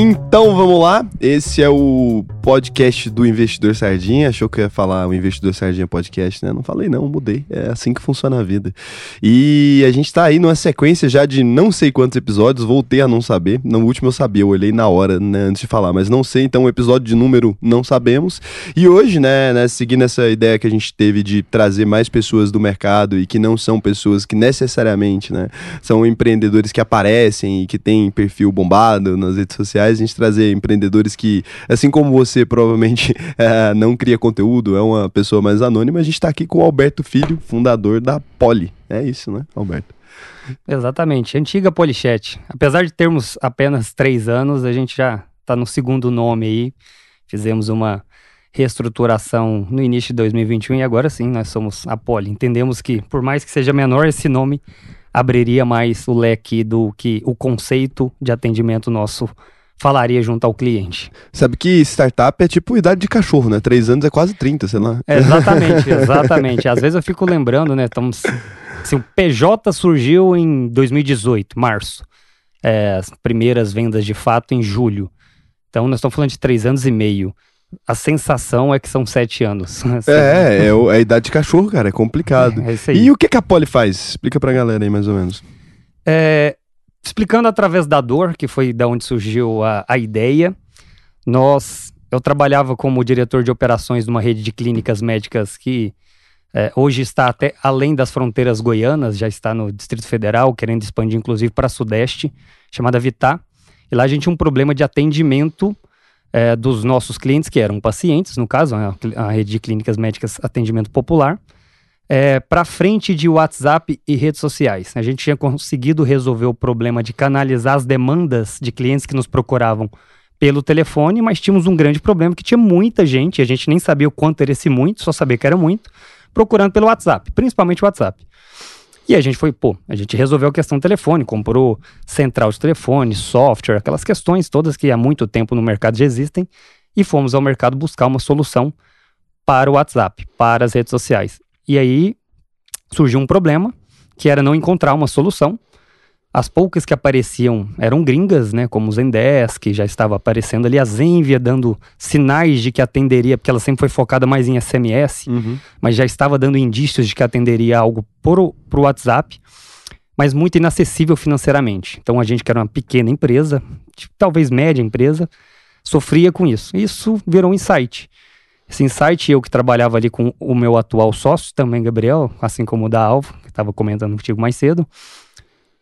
Então vamos lá, esse é o podcast do Investidor Sardinha. Achou que eu ia falar o Investidor Sardinha podcast, né? Não falei não, mudei. É assim que funciona a vida. E a gente tá aí numa sequência já de não sei quantos episódios, voltei a não saber. No último eu sabia, eu olhei na hora, né, antes de falar, mas não sei, então episódio de número não sabemos. E hoje, né, né, seguindo essa ideia que a gente teve de trazer mais pessoas do mercado e que não são pessoas que necessariamente, né, são empreendedores que aparecem e que têm perfil bombado nas redes sociais a gente trazer empreendedores que, assim como você provavelmente é, não cria conteúdo, é uma pessoa mais anônima, a gente está aqui com o Alberto Filho, fundador da Poli. É isso, né, Alberto? Exatamente, antiga Polichat. Apesar de termos apenas três anos, a gente já está no segundo nome aí. Fizemos uma reestruturação no início de 2021 e agora sim nós somos a Poli. Entendemos que, por mais que seja menor, esse nome abriria mais o leque do que o conceito de atendimento nosso falaria junto ao cliente. Sabe que startup é tipo idade de cachorro, né? Três anos é quase 30, sei lá. exatamente, exatamente. Às vezes eu fico lembrando, né? Estamos, assim, o PJ surgiu em 2018, março. É, as primeiras vendas de fato em julho. Então nós estamos falando de três anos e meio. A sensação é que são sete anos. É, é, é a idade de cachorro, cara, é complicado. É, é e o que, que a Poli faz? Explica pra galera aí, mais ou menos. É, explicando através da dor, que foi da onde surgiu a, a ideia, nós, eu trabalhava como diretor de operações numa rede de clínicas médicas que é, hoje está até além das fronteiras goianas, já está no Distrito Federal, querendo expandir inclusive para Sudeste, chamada Vitar. E lá a gente tinha um problema de atendimento é, dos nossos clientes, que eram pacientes, no caso, a, a rede de clínicas médicas Atendimento Popular é, para frente de WhatsApp e redes sociais. A gente tinha conseguido resolver o problema de canalizar as demandas de clientes que nos procuravam pelo telefone, mas tínhamos um grande problema que tinha muita gente, a gente nem sabia o quanto era esse muito, só sabia que era muito, procurando pelo WhatsApp, principalmente o WhatsApp. E a gente foi, pô, a gente resolveu a questão do telefone, comprou central de telefone, software, aquelas questões todas que há muito tempo no mercado já existem, e fomos ao mercado buscar uma solução para o WhatsApp, para as redes sociais. E aí surgiu um problema, que era não encontrar uma solução. As poucas que apareciam eram gringas, né, como o Zendesk, que já estava aparecendo ali, a Zenvia dando sinais de que atenderia, porque ela sempre foi focada mais em SMS, uhum. mas já estava dando indícios de que atenderia algo para o WhatsApp, mas muito inacessível financeiramente. Então a gente que era uma pequena empresa, tipo, talvez média empresa, sofria com isso. Isso virou um insight. Esse insight, eu que trabalhava ali com o meu atual sócio, também Gabriel, assim como o da Alvo, que estava comentando contigo mais cedo,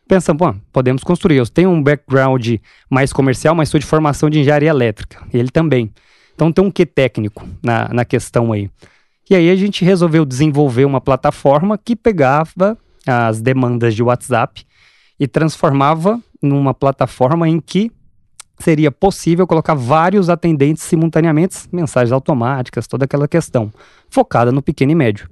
pensamos, pô, podemos construir. Eu tenho um background mais comercial, mas sou de formação de engenharia elétrica, ele também. Então tem um quê técnico na, na questão aí. E aí a gente resolveu desenvolver uma plataforma que pegava as demandas de WhatsApp e transformava numa plataforma em que seria possível colocar vários atendentes simultaneamente, mensagens automáticas, toda aquela questão, focada no pequeno e médio.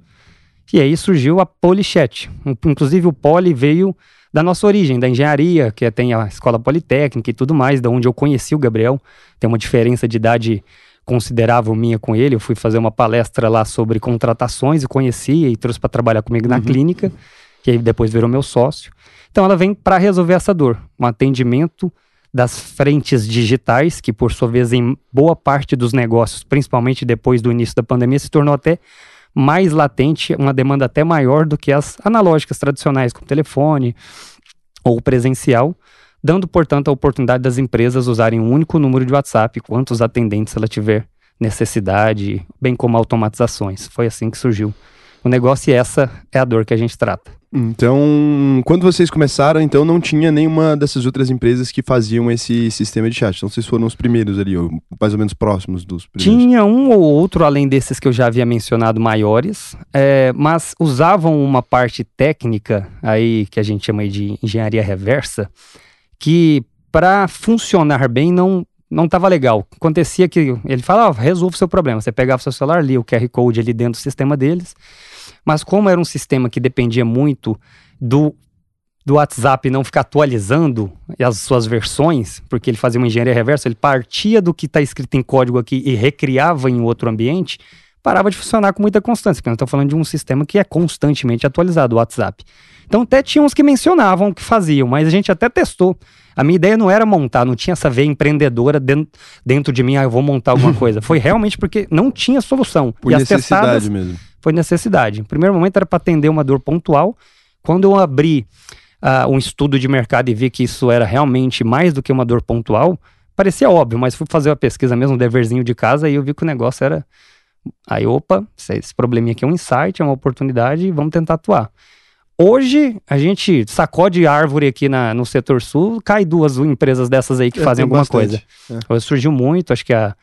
E aí surgiu a Polichat. Inclusive o Poli veio da nossa origem, da engenharia, que tem a escola politécnica e tudo mais, da onde eu conheci o Gabriel. Tem uma diferença de idade considerável minha com ele. Eu fui fazer uma palestra lá sobre contratações e conheci e trouxe para trabalhar comigo na uhum. clínica, que aí depois virou meu sócio. Então ela vem para resolver essa dor, um atendimento das frentes digitais, que por sua vez em boa parte dos negócios, principalmente depois do início da pandemia, se tornou até mais latente, uma demanda até maior do que as analógicas tradicionais, como telefone ou presencial, dando, portanto, a oportunidade das empresas usarem um único número de WhatsApp, quantos atendentes ela tiver necessidade, bem como automatizações. Foi assim que surgiu o negócio e essa é a dor que a gente trata. Então, quando vocês começaram, então não tinha nenhuma dessas outras empresas que faziam esse sistema de chat. Então, vocês foram os primeiros ali, ou mais ou menos próximos dos primeiros. Tinha um ou outro, além desses que eu já havia mencionado, maiores, é, mas usavam uma parte técnica aí que a gente chama de engenharia reversa, que para funcionar bem não não estava legal. Acontecia que ele falava, ah, resolve o seu problema. Você pegava o seu celular, lia o QR Code ali dentro do sistema deles mas como era um sistema que dependia muito do, do WhatsApp não ficar atualizando as suas versões, porque ele fazia uma engenharia reversa, ele partia do que está escrito em código aqui e recriava em outro ambiente, parava de funcionar com muita constância, porque nós estamos falando de um sistema que é constantemente atualizado, o WhatsApp. Então até tinha uns que mencionavam que faziam, mas a gente até testou. A minha ideia não era montar, não tinha essa veia empreendedora dentro, dentro de mim, ah, eu vou montar alguma coisa. Foi realmente porque não tinha solução. Por e necessidade mesmo. Foi necessidade. No primeiro momento era para atender uma dor pontual. Quando eu abri uh, um estudo de mercado e vi que isso era realmente mais do que uma dor pontual, parecia óbvio, mas fui fazer uma pesquisa mesmo, um deverzinho de casa, e eu vi que o negócio era. Aí, opa, esse probleminha aqui é um insight, é uma oportunidade, vamos tentar atuar. Hoje, a gente sacode árvore aqui na, no setor sul, cai duas empresas dessas aí que É, fazem tem alguma bastante. coisa. Hoje surgiu muito, acho que a,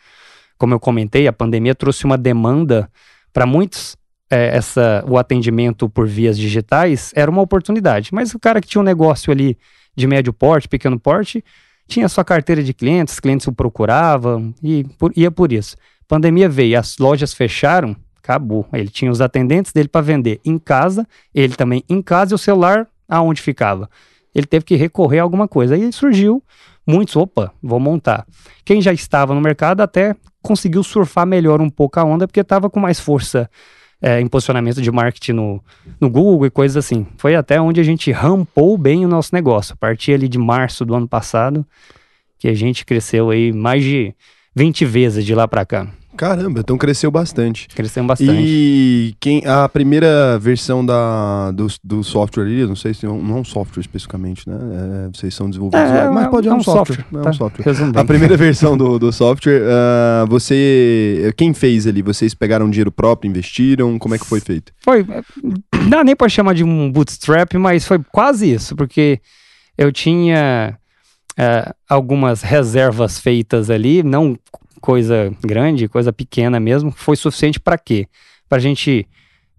como eu comentei, a pandemia trouxe uma demanda para muitos. É, essa, o atendimento por vias digitais era uma oportunidade. Mas o cara que tinha um negócio ali de médio porte, pequeno porte, tinha sua carteira de clientes, clientes o procuravam e por- ia por isso. Pandemia veio, as lojas fecharam, acabou. Ele tinha os atendentes dele para vender em casa, ele também em casa e o celular aonde ficava. Ele teve que recorrer a alguma coisa. Aí surgiu muitos, opa, vou montar. Quem já estava no mercado até conseguiu surfar melhor um pouco a onda, porque estava com mais força é, em posicionamento de marketing no, no Google e coisas assim. Foi até onde a gente rampou bem o nosso negócio. A partir ali de março do ano passado, que a gente cresceu aí mais de 20 vezes de lá para cá. Caramba, então cresceu bastante. Crescemos bastante. E quem a primeira versão da, do, do software ali, não sei se é um- não é um software especificamente, né? É, vocês são desenvolvedores, É, mas é pode é um, software. É um tá? software. Resumo A primeira versão do, do software, ah, você. Quem fez ali? Vocês pegaram dinheiro próprio, investiram? Como é que foi feito? Foi, é, não dá nem pra chamar de um bootstrap, mas foi quase isso, porque eu tinha é, algumas reservas feitas ali, não coisa grande, coisa pequena mesmo, foi suficiente para quê? Pra gente,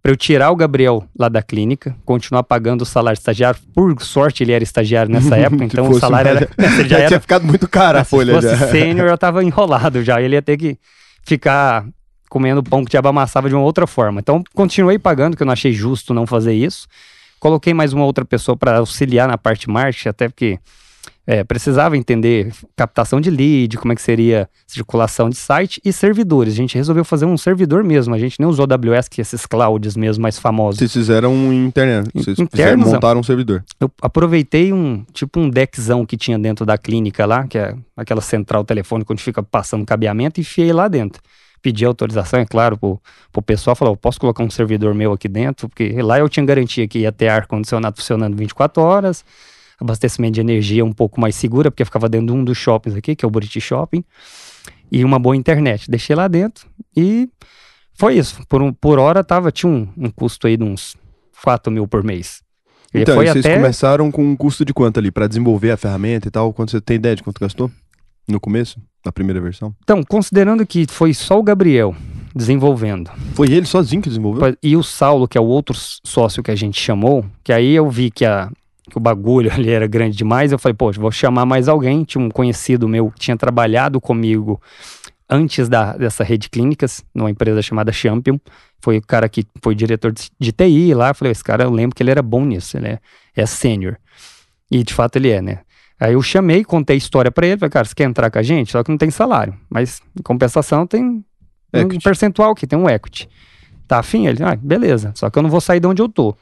para eu tirar o Gabriel lá da clínica, continuar pagando o salário de estagiário, por sorte ele era estagiário nessa época, então o salário era, Já, já era tinha ficado muito cara a folha Se fosse sênior, eu tava enrolado já. Ele ia ter que ficar comendo pão que o diabo amassava de uma outra forma. Então, continuei pagando, que eu não achei justo não fazer isso. Coloquei mais uma outra pessoa para auxiliar na parte marketing, até porque é, precisava entender captação de lead, como é que seria circulação de site e servidores. A gente resolveu fazer um servidor mesmo. A gente nem usou AWS, que é esses clouds mesmo mais famosos. Vocês fizeram um internet. Vocês Internos, fizeram, não. montaram um servidor. Eu aproveitei um tipo um deckzão que tinha dentro da clínica lá, que é aquela central telefônica onde fica passando cabeamento, e enfiei lá dentro. Pedi autorização, é claro, pro, pro pessoal, falou, posso colocar um servidor meu aqui dentro? Porque lá eu tinha garantia que ia ter ar-condicionado funcionando 24 horas, abastecimento de energia um pouco mais segura, porque ficava dentro de um dos shoppings aqui, que é o Buriti Shopping, e uma boa internet. Deixei lá dentro e foi isso. Por, um, por hora tava, tinha um, um custo aí de uns 4 mil por mês. E Então, foi e vocês até... começaram com um custo de quanto ali? Pra desenvolver a ferramenta e tal? Quanto você tem ideia de quanto gastou? No começo? Na primeira versão? Então, considerando que foi só o Gabriel desenvolvendo, Foi ele sozinho que desenvolveu? e o Saulo, que é o outro sócio que a gente chamou, que aí eu vi que, a, que o bagulho ali era grande demais, eu falei, pô, vou chamar mais alguém. Tinha um conhecido meu que tinha trabalhado comigo antes da, dessa rede de clínicas, numa empresa chamada Champion. Foi o cara que foi diretor de, de TI lá. Eu falei, esse cara, eu lembro que ele era bom nisso, ele é, é sênior. E de fato ele é, né? Aí eu chamei, contei a história pra ele, falei, cara, você quer entrar com a gente? Só que não tem salário, mas em compensação tem um Equity. percentual que tem um equity. Tá afim? Ele, ah, beleza, só que eu não vou sair de onde eu tô.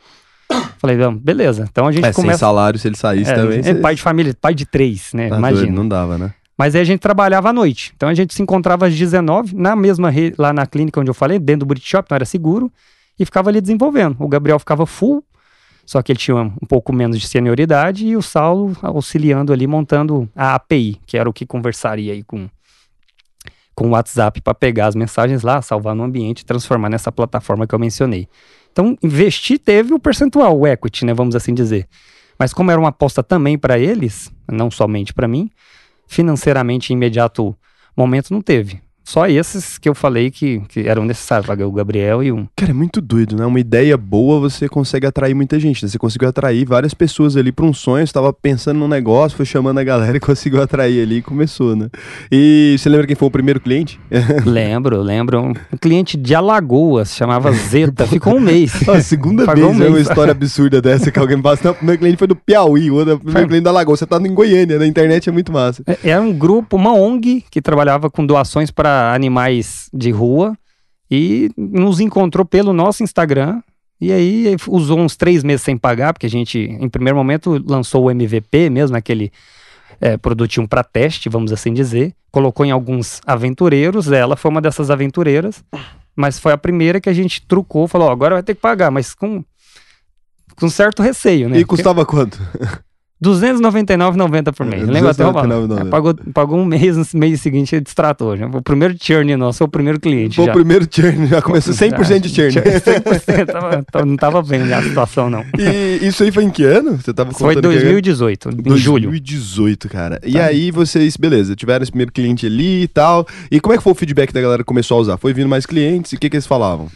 Falei, não, beleza. Então a gente É, sem começa. salário, se ele saísse É, também. é você- pai de família, pai de três, né? tá Imagina. doido, não dava, né? Mas aí a gente trabalhava à noite. Então a gente se encontrava às 19, na mesma rede, lá na clínica onde eu falei, dentro do Brit Shop, não era seguro, e ficava ali desenvolvendo. O Gabriel ficava full, só que ele tinha um pouco menos de senioridade, e o Saulo auxiliando ali, montando a API, que era o que conversaria aí com, com o WhatsApp para pegar as mensagens lá, salvar no ambiente e transformar nessa plataforma que eu mencionei. Então, investir teve o percentual, o equity, né, vamos assim dizer. Mas como era uma aposta também para eles, não somente para mim, financeiramente em imediato momento não teve. Só esses que eu falei que, que eram necessários, o Gabriel e um. Cara, é muito doido, né? Uma ideia boa você consegue atrair muita gente. Né? Você conseguiu atrair várias pessoas ali para um sonho. Você tava pensando num negócio, foi chamando a galera e conseguiu atrair ali e começou, né? E você lembra quem foi o primeiro cliente? lembro, lembro. Um cliente de Alagoas, chamava Zeta, ficou um mês. A segunda vez um é uma história absurda dessa que alguém passa. Não, o primeiro cliente foi do Piauí, o outro, primeiro cliente da Lagoa. Você tá em Goiânia, na internet é muito massa. É- Era um grupo, uma ONG, que trabalhava com doações para animais de rua e nos encontrou pelo nosso Instagram E aí usou uns três meses sem pagar, porque a gente, em primeiro momento, lançou o MVP mesmo, aquele é, produtinho para teste, vamos assim dizer. Colocou em alguns aventureiros, ela foi uma dessas aventureiras, mas foi a primeira que a gente trucou, falou, ó, agora vai ter que pagar, mas com, com certo receio, né? E custava quanto? 299,90 por mês. Lembra até o valor? É, pagou, pagou um mês, no mês seguinte ele destratou. Já. O primeiro churn nosso, o primeiro cliente. Foi o primeiro churn, já começou 100% de churn. 100%, tava, não tava vendo a situação, não. E isso aí foi em que ano? Você tava foi 2018, que... em 2018, julho. 2018, cara. E tá. aí vocês, beleza, tiveram esse primeiro cliente ali e tal. E como é que foi o feedback da galera que começou a usar? Foi vindo mais clientes e o que, que eles falavam?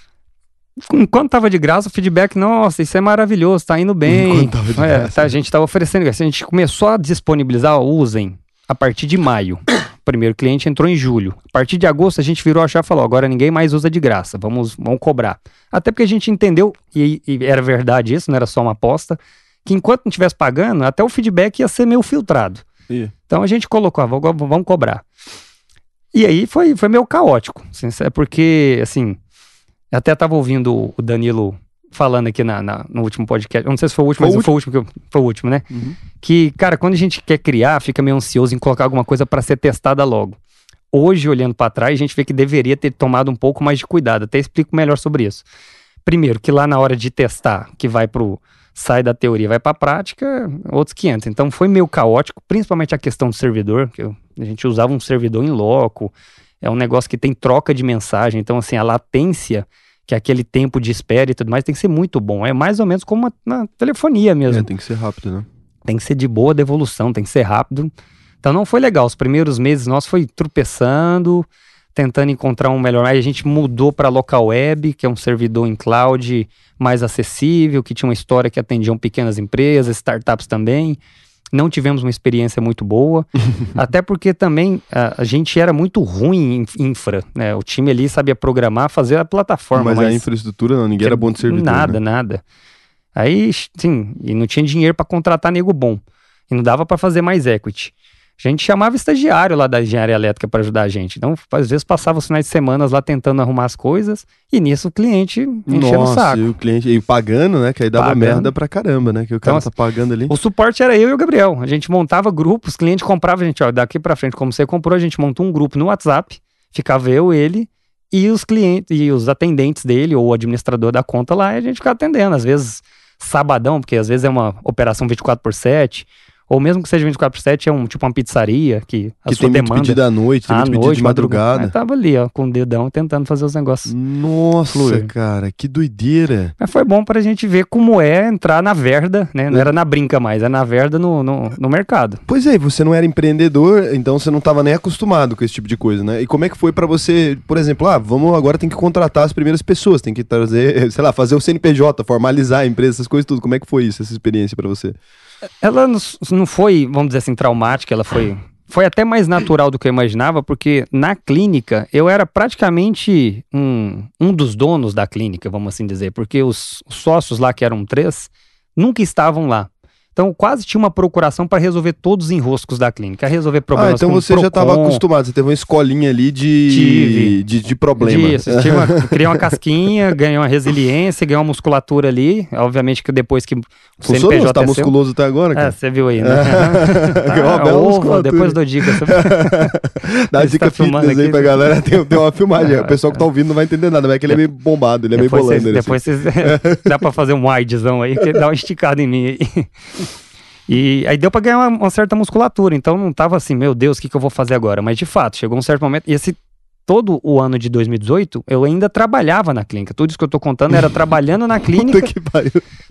Enquanto tava de graça, o feedback, nossa, isso é maravilhoso, tá indo bem. Enquanto tava de é, graça. Tá, a gente tava oferecendo, a gente começou a disponibilizar, usem, a partir de maio. O primeiro cliente entrou em julho. A partir de agosto, a gente virou a chave e falou: agora ninguém mais usa de graça, vamos, vamos cobrar. Até porque a gente entendeu, e, e era verdade isso, não era só uma aposta, que enquanto não estivesse pagando, até o feedback ia ser meio filtrado. E? Então a gente colocou, ah, vamos, cobrar. E aí foi, foi meio caótico, assim, é porque, assim, eu até estava ouvindo o Danilo falando aqui na, na, no último podcast. Eu não sei se foi o último, foi mas o foi o último que eu, foi o último, né? Uhum. Que, cara, quando a gente quer criar, fica meio ansioso em colocar alguma coisa para ser testada logo. Hoje, olhando para trás, a gente vê que deveria ter tomado um pouco mais de cuidado. Até explico melhor sobre isso. Primeiro, que lá na hora de testar, que vai pro sai da teoria, vai para a prática, outros 500. Então foi meio caótico, principalmente a questão do servidor, que eu, a gente usava um servidor em loco, é um negócio que tem troca de mensagem, então assim, a latência que é aquele tempo de espera e tudo mais tem que ser muito bom. É mais ou menos como uma, na telefonia mesmo. É, tem que ser rápido, né? Tem que ser de boa devolução, tem que ser rápido. Então não foi legal. Os primeiros meses nós foi tropeçando, tentando encontrar um melhor. Aí a gente mudou para local web, que é um servidor em cloud mais acessível, que tinha uma história que atendiam pequenas empresas, startups também não tivemos uma experiência muito boa, até porque também a, a, gente era muito ruim em infra, né? O time ali sabia programar, fazer a plataforma. Mas, mas a infraestrutura não, ninguém era bom de servidor. Nada, né? nada. Aí, sim, e não tinha dinheiro para contratar nego bom. E não dava para fazer mais equity. A gente chamava estagiário lá da engenharia elétrica para ajudar a gente. Então, às vezes passava os finais de semana lá tentando arrumar as coisas e nisso o cliente enchendo o saco. E o cliente e pagando, né? Que aí dava pagando. merda pra caramba, né? Que o cara então, tá pagando ali. O suporte era eu e o Gabriel. A gente montava grupos, cliente comprava, a gente, ó, daqui para frente, como você comprou, a gente montou um grupo no WhatsApp, ficava eu, ele e os clientes e os atendentes dele ou o administrador da conta lá, e a gente ficava atendendo, às vezes sabadão, porque às vezes é uma operação 24 por 7, ou mesmo que seja 24 por 7, é um, tipo uma pizzaria que a que sua tem demanda... pedido à noite, tem à muito noite, de madrugada. madrugada. tava ali, ó, com o dedão, tentando fazer os negócios Nossa, fluir. cara, que doideira. Mas foi bom pra gente ver como é entrar na verda, né? Não é. era na brinca mais, é na verda no, no, no, mercado. Pois é, você não era empreendedor, então você não tava nem acostumado com esse tipo de coisa, né? E como é que foi para você, por exemplo, ah, vamos agora tem que contratar as primeiras pessoas, tem que trazer, sei lá, fazer o CNPJ, formalizar a empresa, essas coisas tudo. Como é que foi isso, essa experiência para você? Ela não foi, vamos dizer assim, traumática, ela foi. Foi até mais natural do que eu imaginava, porque na clínica eu era praticamente um, um dos donos da clínica, vamos assim dizer, porque os, os sócios lá, que eram três, nunca estavam lá. Então, quase tinha uma procuração para resolver todos os enroscos da clínica, resolver problemas Ah, então você já estava acostumado, você teve uma escolinha ali de, Tive. de, de problema. Isso, uma, criei uma casquinha, ganhei uma resiliência, ganhei uma musculatura ali. Obviamente que depois que o Funcionou, CNPJ você tá musculoso até agora, cara? É, você viu aí, né? ah, ovo, depois dou dica. Dá dica tá fitness aí pra galera, tem, tem uma filmagem. o pessoal que tá ouvindo não vai entender nada, mas é que ele é meio bombado, ele é depois meio bolando. Cês, depois assim. cês, dá pra fazer um widezão aí, que dá uma esticada em mim aí. E aí deu para ganhar uma, uma, certa musculatura, então não tava assim, meu Deus, o que, que eu vou fazer agora? Mas de fato, chegou um certo momento, e esse todo o ano de 2018, eu ainda trabalhava na clínica. Tudo isso que eu tô contando era trabalhando na clínica. que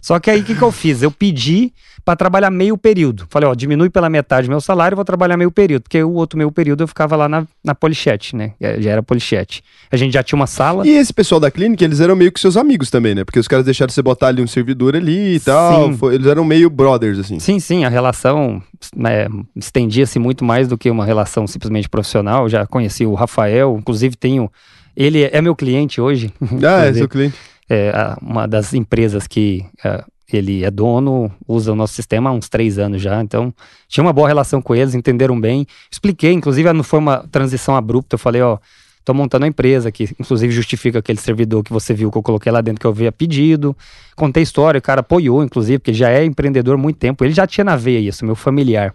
só que aí o que, que eu fiz? Eu pedi para trabalhar meio período. Falei, ó, diminui pela metade meu salário, vou trabalhar meio período. Porque o outro meio período eu ficava lá na, na Polichet, né? Já era Polichet. A gente já tinha uma sala. E esse pessoal da clínica, eles eram meio que seus amigos também, né? Porque os caras deixaram você botar ali um servidor ali e tal. Foi, eles eram meio brothers, assim. Sim, sim. A relação né, estendia-se muito mais do que uma relação simplesmente profissional. Eu já conheci o Rafael, inclusive tenho. Ele é meu cliente hoje. Ah, é seu cliente. É uma das empresas que é, ele é dono, usa o nosso sistema há uns três anos já, então tinha uma boa relação com eles, entenderam bem. Expliquei, inclusive não foi uma transição abrupta, eu falei, ó, Tô montando a empresa, que inclusive justifica aquele servidor que você viu que eu coloquei lá dentro que eu havia pedido. Contei história, o cara apoiou, inclusive, porque ele já é empreendedor há muito tempo. Ele já tinha na veia isso, meu familiar.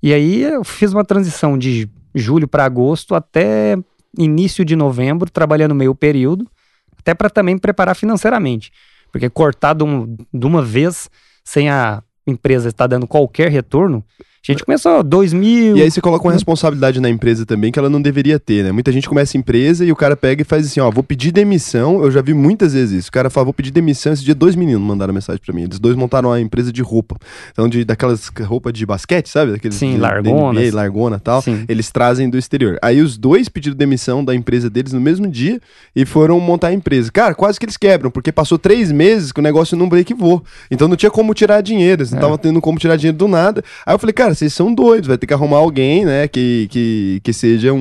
E aí eu fiz uma transição de julho para agosto até início de novembro, trabalhando meio período, até para também preparar financeiramente. Porque cortar de, um, de uma vez sem a empresa estar dando qualquer retorno, a gente começou 2000. E aí você coloca uma responsabilidade na empresa também que ela não deveria ter, né? Muita gente começa a empresa e o cara pega e faz assim, ó, vou pedir demissão. Eu já vi muitas vezes isso. O cara fala, vou pedir demissão. Esse dia dois meninos mandaram mensagem para mim. Eles dois montaram uma empresa de roupa. Então, de, daquelas roupas de basquete, sabe? Daqueles Sim, largona. NBA, largona e tal. Sim. Eles trazem do exterior. Aí os dois pediram demissão da empresa deles no mesmo dia e foram montar a empresa. Cara, quase que eles quebram, porque passou três meses que o negócio não breakvou. Então não tinha como tirar dinheiro. Eles não É. estavam tendo como tirar dinheiro do nada. Aí eu falei, cara, vocês são doidos, vai ter que arrumar alguém, né, que, que, que seja um,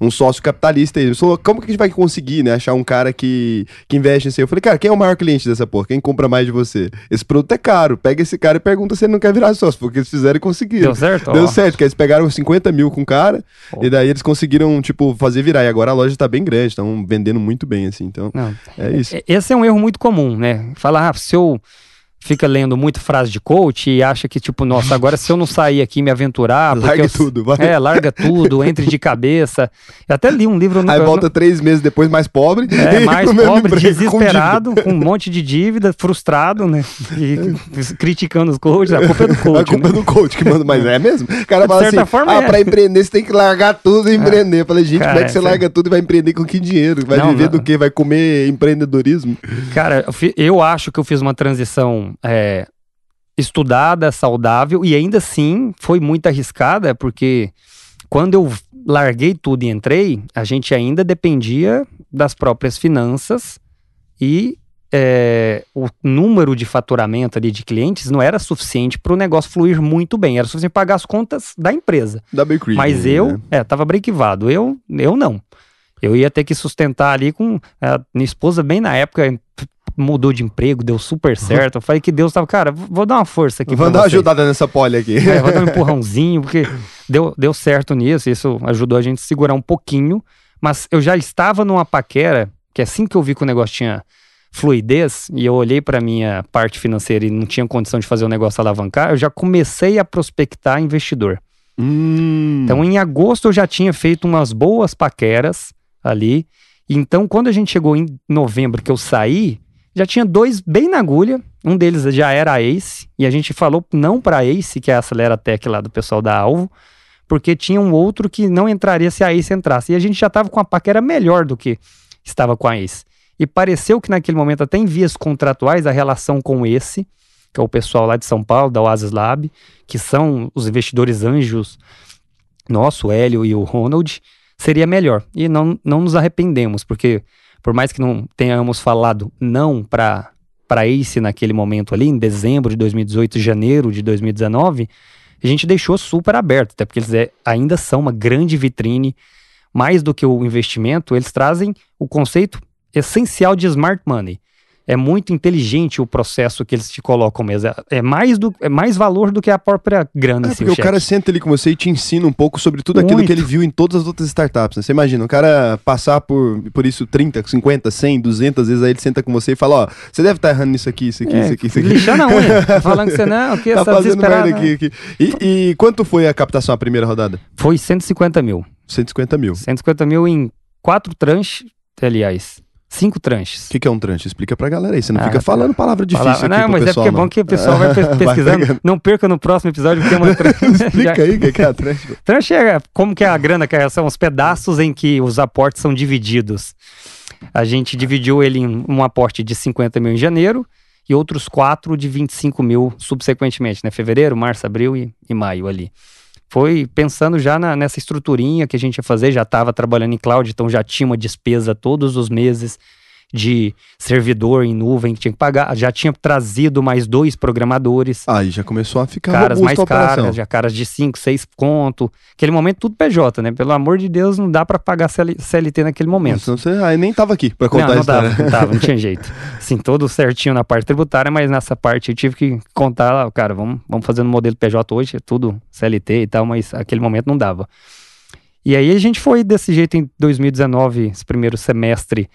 um, um sócio capitalista. Ele falou, como que a gente vai conseguir, né, achar um cara que, que investe assim? Eu falei, cara, quem é o maior cliente dessa porra? Quem compra mais de você? Esse produto é caro. Pega esse cara e pergunta se ele não quer virar sócio, porque eles fizeram e conseguiram. Deu certo? Deu Ó. certo, que eles pegaram 50 mil com o cara, Ó. e daí eles conseguiram, tipo, fazer virar. E agora a loja tá bem grande, estão vendendo muito bem, assim. Então, Não. é isso. E- Esse é um erro muito comum, né? Falar, ah, se eu fica lendo muito frase de coach e acha que, tipo, nossa, agora se eu não sair aqui e me aventurar. Larga eu- tudo, vai. É, larga tudo, entre de cabeça. Eu até li um livro no Aí volta três meses depois mais pobre. É, mais pobre, com desesperado, com, um monte de dívida, frustrado, né? E criticando os coaches, a culpa é do coach. A culpa né? é do coach que manda, mas é mesmo? O cara fala assim: forma, ah, é. pra empreender você tem que largar tudo e empreender. Eu falei, gente, Cara, como é que você essa- larga tudo e vai empreender com que dinheiro? Vai Não, viver não. do quê? Vai comer empreendedorismo? Cara, eu acho que eu fiz uma transição é, estudada, saudável, e ainda assim foi muito arriscada, porque quando eu larguei tudo e entrei, a gente ainda dependia das próprias finanças e é, o número de faturamento ali de clientes não era suficiente para o negócio fluir muito bem, era suficiente pagar as contas da empresa. Da Bakery. Mas né? eu, é, tava brequivado. Eu, eu não. Eu ia ter que sustentar ali com a minha esposa bem na época mudou de emprego, deu super certo. Eu falei que Deus tava, cara, vou dar uma força aqui pra dar uma ajudada nessa pole aqui. É, vou dar um empurrãozinho, porque deu, deu certo nisso, isso ajudou a gente a segurar um pouquinho, mas eu já estava numa paquera, que assim que eu vi que o negócio tinha fluidez, e eu olhei para minha parte financeira e não tinha condição de fazer o negócio alavancar, eu já comecei a prospectar investidor. Hum. Então, em agosto, eu já tinha feito umas boas paqueras ali. Então, quando a gente chegou em novembro, que eu saí, já tinha dois bem na agulha. Um deles já era a Ace, e a gente falou não para Ace, que é a Acelera Tech lá do pessoal da Alvo, porque tinha um outro que não entraria se a Ace entrasse. E a gente já estava com a paquera melhor do que estava com a Ace. E pareceu que naquele momento, até em vias contratuais, a relação com esse, que é o pessoal lá de São Paulo, da Oasis Lab, que são os investidores anjos nosso, o Hélio e o Ronald, seria melhor. E não, não nos arrependemos, porque por mais que não tenhamos falado não para para Ace naquele momento ali, em dezembro de 2018, janeiro de 2019, a gente deixou super aberto, até porque eles é- ainda são uma grande vitrine. Mais do que o investimento, eles trazem o conceito essencial de smart money. É muito inteligente o processo que eles te colocam mesmo. É- É mais, do, é mais valor do que a própria grana. É assim, porque o cheque. cara senta ali com você e te ensina um pouco sobre tudo aquilo Muito. que ele viu em todas as outras startups. né? Você imagina, o cara passar por, por isso 30, 50, 100, 200 vezes, aí ele senta com você e fala, ó, você deve estar errando nisso aqui, isso aqui, É, isso aqui, isso aqui. Lixando a unha. falando que você não, que tá essa fazendo merda aqui, aqui. E, e quanto foi a captação, a primeira rodada? Foi 150 mil. 150 mil. 150 mil em quatro tranches, aliás, cinco tranches. O que, que é um tranche? Explica pra galera aí. Você não Ah, fica falando palavra difícil Fala- aqui não, mas é pessoal, porque é bom não. que o pessoal vai pe- Vai pesquisando. pegando. não perca no próximo episódio, porque é uma tranche. Explica aí o que que é a tranche. Tranche é como que é a grana, que é- são os pedaços em que os aportes são divididos. A gente dividiu ele em um aporte de 50 mil em janeiro e outros quatro de 25 mil subsequentemente, né? Fevereiro, março, abril e, e maio ali. Foi pensando já na- nessa estruturinha que a gente ia fazer, já estava trabalhando em cloud, então já tinha uma despesa todos os meses de servidor em nuvem que tinha que pagar. Já tinha trazido mais dois programadores Aí já começou a ficar caras mais caras, já caras de 5, 6 conto. Aquele momento tudo PJ, né? Pelo amor de Deus, não dá pra pagar CL CLT naquele momento. Você aí nem tava aqui pra contar não, não dava, não dava, não tinha jeito. Assim, todo certinho na parte tributária, mas nessa parte eu tive que contar, lá, cara, vamos, vamos fazer no modelo PJ hoje, é tudo CLT e tal, mas aquele momento não dava. E aí a gente foi desse jeito em 2019, esse primeiro semestre,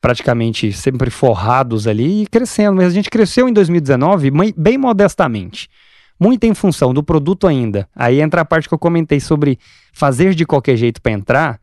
praticamente sempre forrados ali e crescendo. Mas a gente cresceu em 2019 bem modestamente. Muito em função do produto ainda. Aí entra a parte que eu comentei sobre fazer de qualquer jeito para entrar,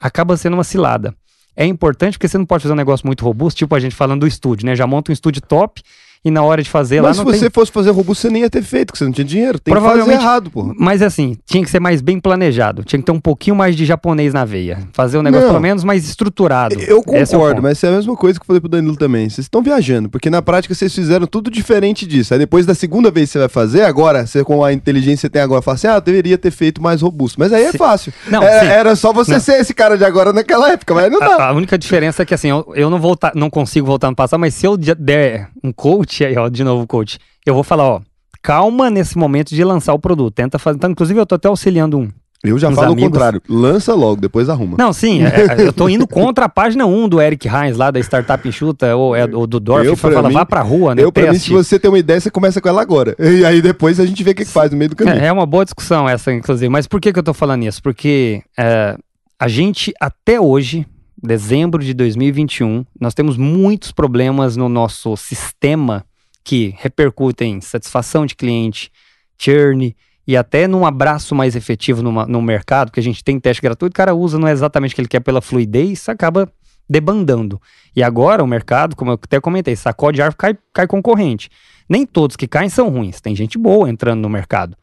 acaba sendo uma cilada. É importante porque você não pode fazer um negócio muito robusto, tipo a gente falando do estúdio, né? Já monta um estúdio top, e na hora de fazer mas lá não se você tem... fosse fazer robô, você nem ia ter feito, porque você não tinha dinheiro. Tem Provavelmente, que fazer errado, porra. Mas assim, tinha que ser mais bem planejado. Tinha que ter um pouquinho mais de japonês na veia. Fazer um negócio não, pelo menos mais estruturado. Eu é concordo, é mas é a mesma coisa que eu falei pro Danilo também. Vocês estão viajando, porque na prática vocês fizeram tudo diferente disso. Aí depois da segunda vez que você vai fazer, agora, você com a inteligência que você tem agora, fala assim, ah, eu deveria ter feito mais robusto. Mas aí é fácil. Não, era, é, era, só você não. ser esse cara de agora naquela época, mas não dá. A, a única diferença é que assim, eu, eu não, voltar, não consigo voltar no passado, mas se eu der um coach, aí ó, de novo coach, eu vou falar, ó, calma nesse momento de lançar o produto. Tenta fazer. Então, inclusive, eu tô até auxiliando um. Eu já falo amigos. o contrário. Lança logo, depois arruma. Não, sim. É, é eu tô indo contra a página 1 do Eric Heinz, lá da Startup Enxuta, ou, é, ou do Dorf, eu, fala, mim, vá pra rua, né? Eu, pra mim, se você tem uma ideia, você começa com ela agora. E aí depois a gente vê o que, que faz no meio do caminho. É, é, uma boa discussão essa, inclusive. Mas por que, que eu tô falando isso? Porque é, a gente, até hoje, dezembro de 2021, nós temos muitos problemas no nosso sistema que repercutem em satisfação de cliente, churn e até num abraço mais efetivo no mercado, que a gente tem teste gratuito, o cara usa, não é exatamente o que ele quer pela fluidez, acaba debandando. E agora o mercado, como eu até comentei, sacode árvore, cai, cai concorrente. Nem todos que caem são ruins, tem gente boa entrando no mercado.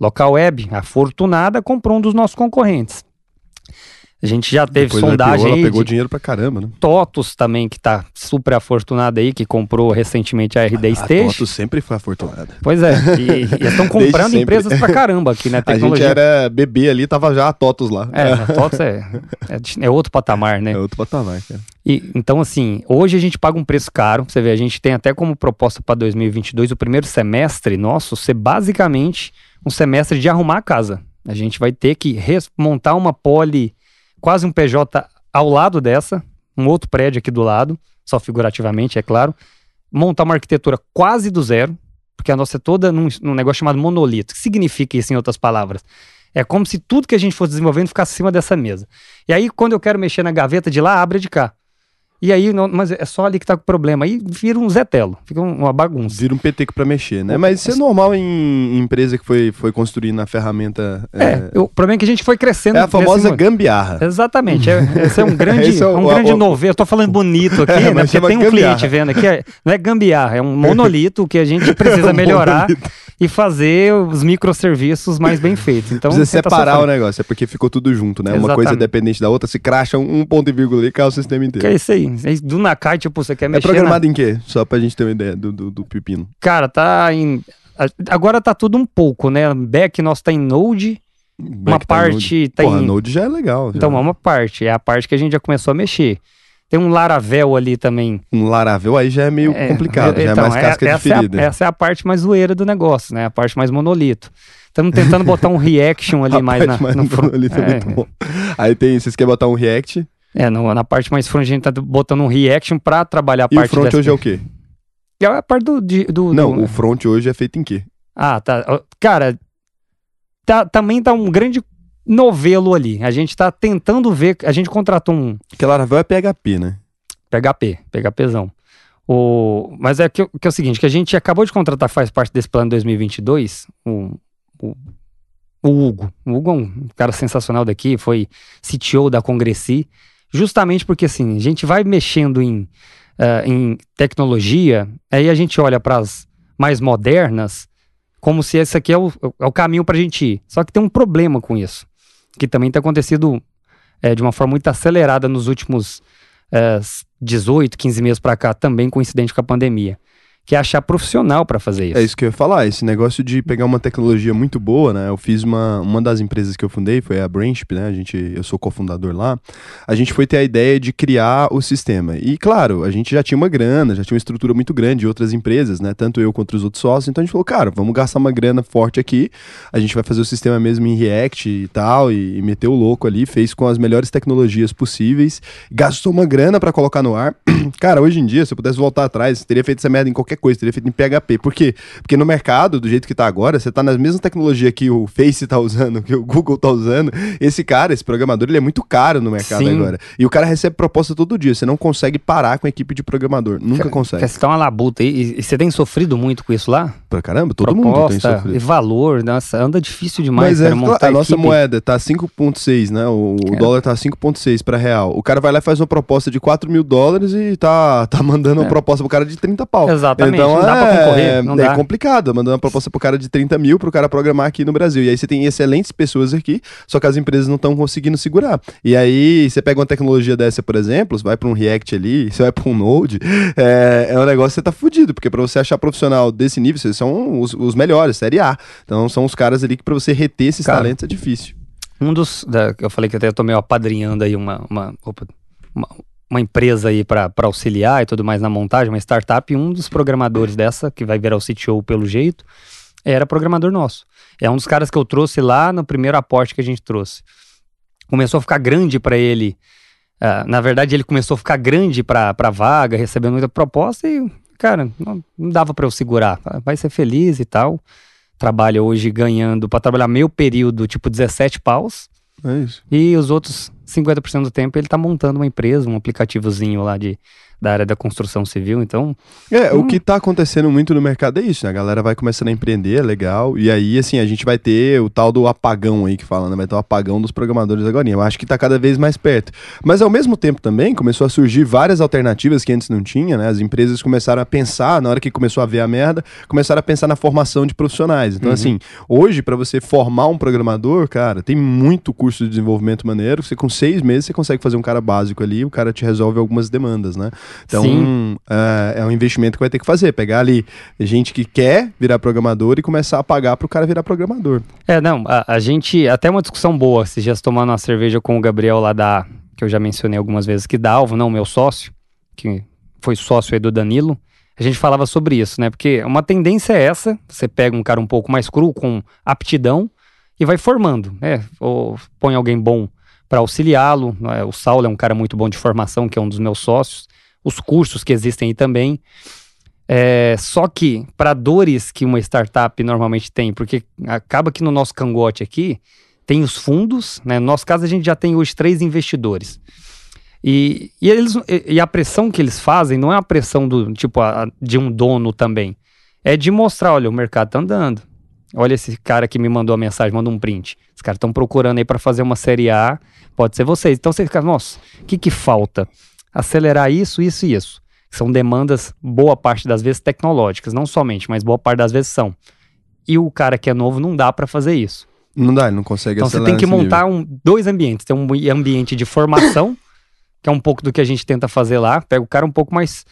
Local Web, afortunada, comprou um dos nossos concorrentes. A gente já teve Depois sondagem IPO, aí. pegou de... dinheiro pra caramba, né? TOTUS também, que tá super afortunada aí, que comprou recentemente a RD a, Stage. A TOTUS sempre foi afortunada. Pois é, e, estão comprando empresas pra caramba aqui, né? Tecnologia. A gente era bebê ali, tava já a TOTUS lá. É, a TOTUS é, é, é, outro patamar, né? É outro patamar, cara. E, então, assim, hoje a gente paga um preço caro. Você vê, a gente tem até como proposta para 2022 o primeiro semestre nosso ser basicamente um semestre de arrumar a casa. A gente vai ter que montar uma poli quase um PJ ao lado dessa, um outro prédio aqui do lado, só figurativamente, é claro. Montar uma arquitetura quase do zero, porque a nossa é toda num, num negócio chamado monolito. O que significa isso em outras palavras? É como se tudo que a gente fosse desenvolvendo ficasse acima dessa mesa. E aí, quando eu quero mexer na gaveta de lá, abre de cá. E aí, não, mas é só ali que tá com o problema. Aí vira um Zetelo, fica uma bagunça. Vira um peteco para mexer, né? Mas isso é normal em empresa que foi, foi construindo na ferramenta. É, é... o problema é que a gente foi crescendo. É a famosa gambiarra. Exatamente. É, esse é um grande, é um, grande novelo. Eu tô falando bonito aqui, é, né? Porque tem um gambiarra. cliente vendo aqui. É, não é gambiarra, é um monolito que a gente precisa melhorar e fazer os microserviços mais bem feitos. Então, precisa tá separar o negócio, é porque ficou tudo junto, né? Exatamente. Uma coisa é dependente da outra, se cracha um ponto e vírgula e cai o sistema inteiro. Que é isso aí. Do Nakai, tipo, você quer é mexer. É programado na... em quê? Só pra gente ter uma ideia do, do, do pepino. Cara, tá em. Agora tá tudo um pouco, né? Back nosso tá em Node. Back uma tá parte Node. tá Porra, em. Node já é legal. Já. Então, é uma parte. É a parte que a gente já começou a mexer. Tem um Laravel ali também. Um Laravel aí já é meio é, complicado, já é então, é mais casca é, de ferida. É a, essa é a parte mais zoeira do negócio, né? A parte mais monolito. Estamos tentando botar um reaction ali mais na. Mais no monolito é, é muito bom. Aí tem, vocês querem botar um React? É, no, na parte mais front a gente tá botando um reaction para trabalhar a e parte E o front hoje é o quê? É a parte do, de, do Não, do... o front hoje é feito em quê? Ah, tá. Cara, tá, também tá um grande novelo ali. A gente tá tentando ver, a gente contratou um... Que Laravel é PHP, né? PHP, PHPzão. O, mas é que, que, é o seguinte, que a gente acabou de contratar, faz parte desse plano 2022, o, o, o Hugo. O Hugo é um cara sensacional daqui, foi CTO da Congressi, justamente porque assim, a gente vai mexendo em, uh, em tecnologia, aí a gente olha para as mais modernas, como se esse aqui é o, é o caminho para a gente ir. Só que tem um problema com isso, que também tem acontecido é, de uma forma muito acelerada nos últimos é, 18, 15 meses para cá, também coincidente com a pandemia que é achar profissional para fazer isso. É isso que eu ia falar, esse negócio de pegar uma tecnologia muito boa, né? Eu fiz uma, uma das empresas que eu fundei, foi a Brainship, né? A gente, eu sou cofundador lá. A gente foi ter a ideia de criar o sistema. E claro, a gente já tinha uma grana, já tinha uma estrutura muito grande de outras empresas, né? Tanto eu quanto os outros sócios. Então a gente falou, cara, vamos gastar uma grana forte aqui. A gente vai fazer o sistema mesmo em React e tal, e, e meter o louco ali, fez com as melhores tecnologias possíveis, gastou uma grana para colocar no ar. cara, hoje em dia, se eu pudesse voltar atrás, teria feito essa merda em qualquer coisa, teria feito em PHP. Por quê? Porque no mercado, do jeito que tá agora, você tá nas mesmas tecnologias que o Face tá usando, que o Google tá usando. Esse cara, esse programador, ele é muito caro no mercado Sim. agora. E o cara recebe proposta todo dia. Você não consegue parar com a equipe de programador. Nunca Quer- consegue. Quer citar uma labuta aí? E, e você tem sofrido muito com isso lá? Pra caramba, todo mundo tem Proposta sofrido. e valor, nossa, anda difícil demais Mas é, montar a nossa moeda tá 5,6, né? O, o dólar tá 5,6 para real. O cara vai lá e faz uma proposta de 4 mil dólares e tá, tá mandando uma É. proposta pro cara de 30 pau. Exatamente, Então não dá pra é, concorrer, não é dá. complicado, mandando uma proposta pro cara de 30 mil pro cara programar aqui no Brasil. E aí você tem excelentes pessoas aqui, só que as empresas não estão conseguindo segurar. E aí você pega uma tecnologia dessa, por exemplo, você vai pra um React ali, você vai pra um Node, é, é um negócio que você tá fudido, porque pra você achar profissional desse nível, vocês são os, os melhores, série A. Então são os caras ali que pra você reter esses Cara, talentos é difícil. Um dos. da- eu falei que até eu tô meio apadrinhando aí uma, uma, opa, uma, uma empresa aí para auxiliar e tudo mais na montagem, uma startup, e um dos programadores dessa, que vai virar o CTO pelo jeito, era programador nosso. É um dos caras que eu trouxe lá no primeiro aporte que a gente trouxe. Começou a ficar grande para ele. ah, na verdade, ele começou a ficar grande para vaga, recebendo muita proposta e, cara, não, não dava para eu segurar. Vai ser feliz e tal. Trabalha hoje ganhando, para trabalhar meio período, tipo 17 paus. É isso. E os outros 50% do tempo ele tá montando uma empresa, um aplicativozinho lá de, da área da construção civil. Então, É, o Hum. que tá acontecendo muito no mercado é isso, né? A galera vai começando a empreender, é legal. E aí, assim, a gente vai ter o tal do apagão aí que fala, né? Vai ter o apagão dos programadores agora. Eu acho que tá cada vez mais perto. Mas ao mesmo tempo também começou a surgir várias alternativas que antes não tinha, né? As empresas começaram a pensar, na hora que começou a ver a merda, começaram a pensar na formação de profissionais. Então, Uhum. assim, hoje, para você formar um programador, cara, tem muito curso de desenvolvimento maneiro. Você com seis meses você consegue fazer um cara básico ali, o cara te resolve algumas demandas, né? Então, Sim. é, um investimento que vai ter que fazer. Pegar ali gente que quer virar programador e começar a pagar pro cara virar programador. é, não, a, a gente, até uma discussão boa, esses dias tomando uma cerveja com o Gabriel lá da, que eu já mencionei algumas vezes, que da Alvo, não, meu sócio, que foi sócio aí do Danilo, a gente falava sobre isso, né? Porque uma tendência é essa, você pega um cara um pouco mais cru, com aptidão, e vai formando, né? Ou põe alguém bom para auxiliá-lo. né? O Saulo é um cara muito bom de formação, que é um dos meus sócios. Os cursos que existem aí também. É, só que, para dores que uma startup normalmente tem, porque acaba que no nosso cangote aqui tem os fundos, né? No nosso caso, a gente já tem hoje três investidores. E, e, eles, e, a pressão que eles fazem não é a pressão do tipo a- de um dono também. É de mostrar, olha, o mercado tá andando. Olha esse cara que me mandou a mensagem, mandou um print. Os caras estão procurando aí para fazer uma série A, pode ser vocês. Então você fica, nossa, o que que falta? Acelerar isso, isso e isso. São demandas, boa parte das vezes, tecnológicas, não somente, mas boa parte das vezes são. E o cara que é novo não dá para fazer isso. Não dá, ele não consegue Então você tem que montar um, dois ambientes. Tem um ambiente de formação, que é um pouco do que a gente tenta fazer lá. Pega o cara um pouco mais,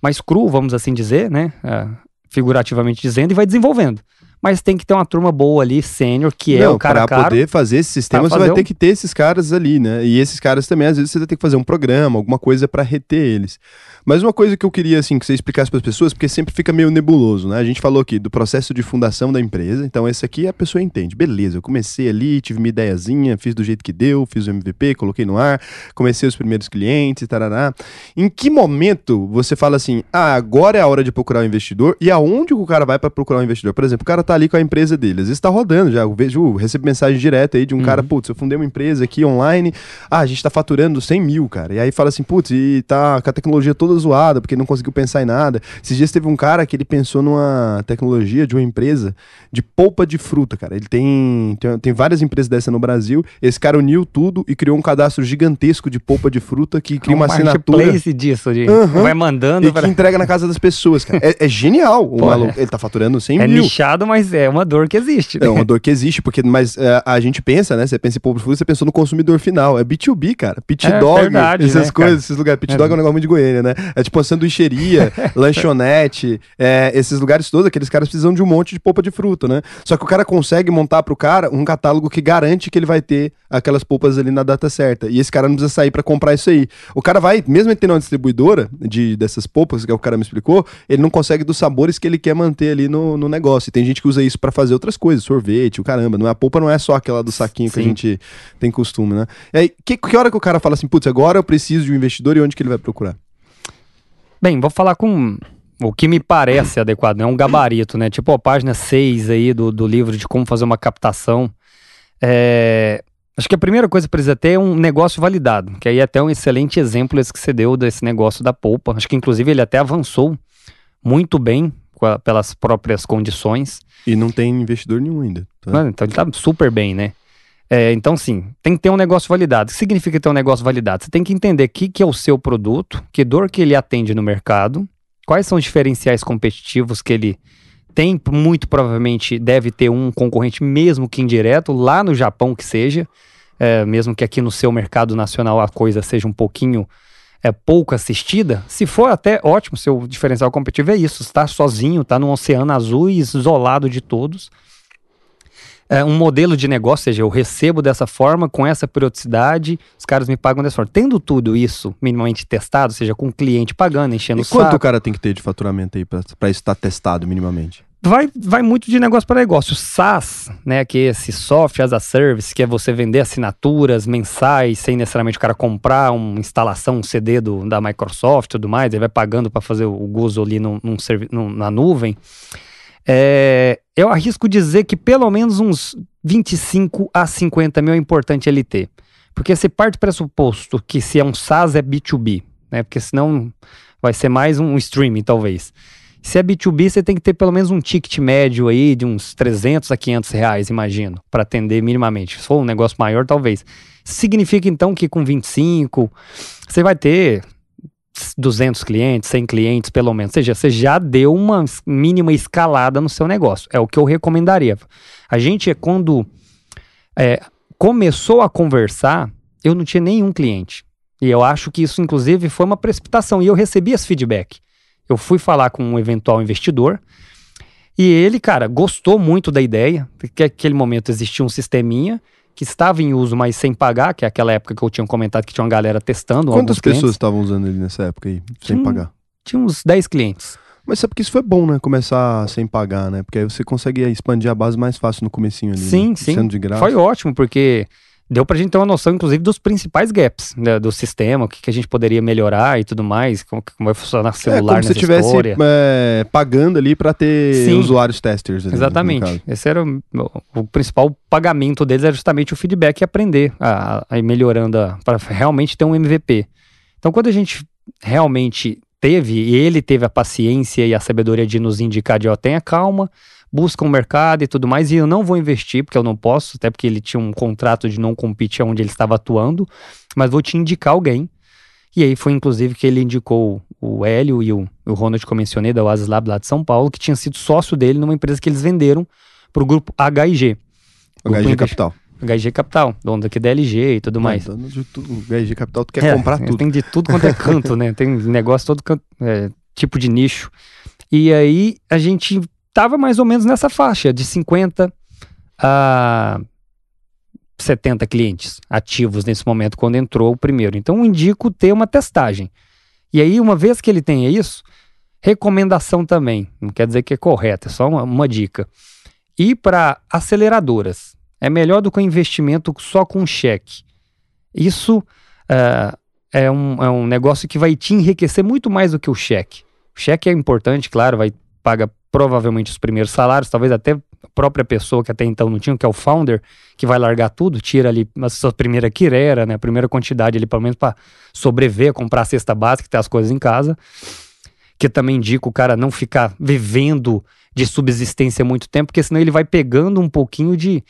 mais cru, vamos assim dizer, né? Ah, figurativamente dizendo, e vai desenvolvendo. Mas tem que ter uma turma boa ali, sênior, que é Não, o cara pra caro. poder fazer esse sistema, você vai fazer ter um- que ter esses caras ali, né? E esses caras também, às vezes, você vai ter que fazer um programa, alguma coisa pra reter eles. Mas uma coisa que eu queria, assim, que você explicasse para as pessoas, porque sempre fica meio nebuloso, né? A gente falou aqui do processo de fundação da empresa, então esse aqui a pessoa entende. Beleza, eu comecei ali, tive uma ideiazinha, fiz do jeito que deu, fiz o MVP, coloquei no ar, comecei os primeiros clientes, tarará. Em que momento você fala assim, ah, agora é a hora de procurar um investidor, e aonde o cara vai para procurar um investidor? Por exemplo, o cara tá ali com a empresa dele, às vezes tá rodando já, eu vejo, eu recebo mensagem direta aí de um cara, putz, eu fundei uma empresa aqui online, ah, a gente tá faturando 100 mil, cara, e aí fala assim, putz, e tá com a tecnologia toda zoada, porque não conseguiu pensar em nada. Esses dias teve um cara que ele pensou numa tecnologia de uma empresa de polpa de fruta, cara. Ele tem, tem, tem várias empresas dessa no Brasil. Esse cara uniu tudo e criou um cadastro gigantesco de polpa de fruta que cria um uma assinatura. disso, de, Aham. vai mandando. E que pra- entrega na casa das pessoas, cara. É, é genial. O Pô, maluco, é. ele tá faturando 100 É mil. nichado, mas é uma dor que existe. É uma dor que existe, porque mas é, a gente pensa, né? Você pensa em fruta, você pensou no consumidor final. É B2B, cara. Pit É dog, verdade, essas né, coisas, cara? esses lugares. Pit É. dog é um negócio muito de Goiânia, né? É tipo uma sanduicheria, lanchonete, é, esses lugares todos, aqueles caras precisam de um monte de polpa de fruta, né? Só que o cara consegue montar pro cara um catálogo que garante que ele vai ter aquelas polpas ali na data certa. E esse cara não precisa sair pra comprar isso aí. O cara vai, mesmo ele tendo uma distribuidora de, dessas polpas, que é o cara me explicou, ele não consegue dos sabores que ele quer manter ali no, no negócio. E tem gente que usa isso pra fazer outras coisas, sorvete, o caramba. Não é, a polpa não é só aquela do saquinho que a Sim. gente tem costume, né? E aí, que, que hora que o cara fala assim, putz, agora eu preciso de um investidor e onde que ele vai procurar? Bem, vou falar com o que me parece adequado, é um gabarito, né? Tipo a página 6 aí do, do livro de como fazer uma captação. É, acho que a primeira coisa que precisa ter é um negócio validado, que aí é até um excelente exemplo esse que você deu desse negócio da polpa. Acho que inclusive ele até avançou muito bem a, pelas próprias condições. E não tem investidor nenhum ainda. Tá? Então ele tá super bem, né? É, então, sim, tem que ter um negócio validado. O que significa ter um negócio validado? Você tem que entender o que, que é o seu produto, que dor que ele atende no mercado, quais são os diferenciais competitivos que ele tem, muito provavelmente deve ter um concorrente, mesmo que indireto, lá no Japão que seja, é, mesmo que aqui no seu mercado nacional a coisa seja um pouquinho é, pouco assistida, se for até ótimo, seu diferencial competitivo é isso, estar sozinho, estar no oceano azul e isolado de todos é, um modelo de negócio, ou seja, eu recebo dessa forma, com essa periodicidade, os caras me pagam dessa forma. Tendo tudo isso minimamente testado, ou seja, com o cliente pagando, enchendo e o quanto o cara tem que ter de faturamento aí para isso estar tá testado minimamente? Vai, vai muito de negócio para negócio. SaaS, né, que é esse software as a service, que é você vender assinaturas mensais sem necessariamente o cara comprar uma instalação, um CD do, da Microsoft e tudo mais, ele vai pagando para fazer o gozo ali num, num, num, na nuvem. É, eu arrisco dizer que pelo menos uns 25 a 50 mil é importante ele ter. Porque você parte do pressuposto que se é um SaaS é B2B, né? Porque senão vai ser mais um streaming, talvez. Se é B2B, você tem que ter pelo menos um ticket médio aí de uns 300 a 500 reais, imagino, para atender minimamente. Se for um negócio maior, talvez. Significa então que com 25 você vai ter 200 clientes, 100 clientes, pelo menos. Ou seja, você já deu uma mínima escalada no seu negócio. É o que eu recomendaria. A gente, quando é, começou a conversar, eu não tinha nenhum cliente. E eu acho que isso, inclusive, foi uma precipitação. E eu recebi esse feedback. Eu fui falar com um eventual investidor. E ele, cara, gostou muito da ideia, porque naquele momento existia um sisteminha que estava em uso, mas sem pagar, que é aquela época que eu tinha comentado que tinha uma galera testando. Quantas pessoas estavam usando ele nessa época aí, sem tinha, pagar? Tinha uns 10 clientes. Mas sabe que isso foi bom, né? Começar sem pagar, né? Porque aí você consegue expandir a base mais fácil no comecinho ali. Sim, né? sim. Sendo de graça. Foi ótimo, porque deu pra gente ter uma noção, inclusive, dos principais gaps né, do sistema, o que, que, a gente poderia melhorar e tudo mais, como, como vai funcionar celular é, como se estivesse é, pagando ali para ter Sim, usuários testers. Ali, exatamente. Esse era o, o, principal pagamento deles, era justamente o feedback e aprender a, a ir melhorando para realmente ter um MVP. Então, quando a gente realmente teve, e ele teve a paciência e a sabedoria de nos indicar de, ó, tenha calma, buscam um mercado e tudo mais, e eu não vou investir, porque eu não posso, até porque ele tinha um contrato de não compete onde ele estava atuando, mas vou te indicar alguém. E aí foi inclusive que ele indicou o Hélio e o, o Ronald que eu mencionei, da Oasis Lab lá de São Paulo, que tinha sido sócio dele numa empresa que eles venderam para o grupo HIG. HIG Capital. HG Capital, dono daqui da LG e tudo mais. Dono de tudo, HG Capital, tu quer é, comprar tudo. Tem de tudo quanto é canto, né? Tem negócio todo canto, é, tipo de nicho. E aí a gente estava mais ou menos nessa faixa, de 50 a 70 clientes ativos nesse momento, quando entrou o primeiro. Então, indico ter uma testagem. E aí, uma vez que ele tenha isso, recomendação também, não quer dizer que é correta, é só uma, uma dica. Ir para aceleradoras. É melhor do que um investimento só com cheque. Isso uh, é, um, é um negócio que vai te enriquecer muito mais do que o cheque. O cheque é importante, claro, vai paga provavelmente os primeiros salários, talvez até a própria pessoa que até então não tinha, que é o founder, que vai largar tudo, tira ali a sua primeira quirera, né, a primeira quantidade ali, pelo menos para sobreviver, comprar a cesta básica, ter as coisas em casa. Que também indico o cara não ficar vivendo de subsistência muito tempo, porque senão ele vai pegando um pouquinho de,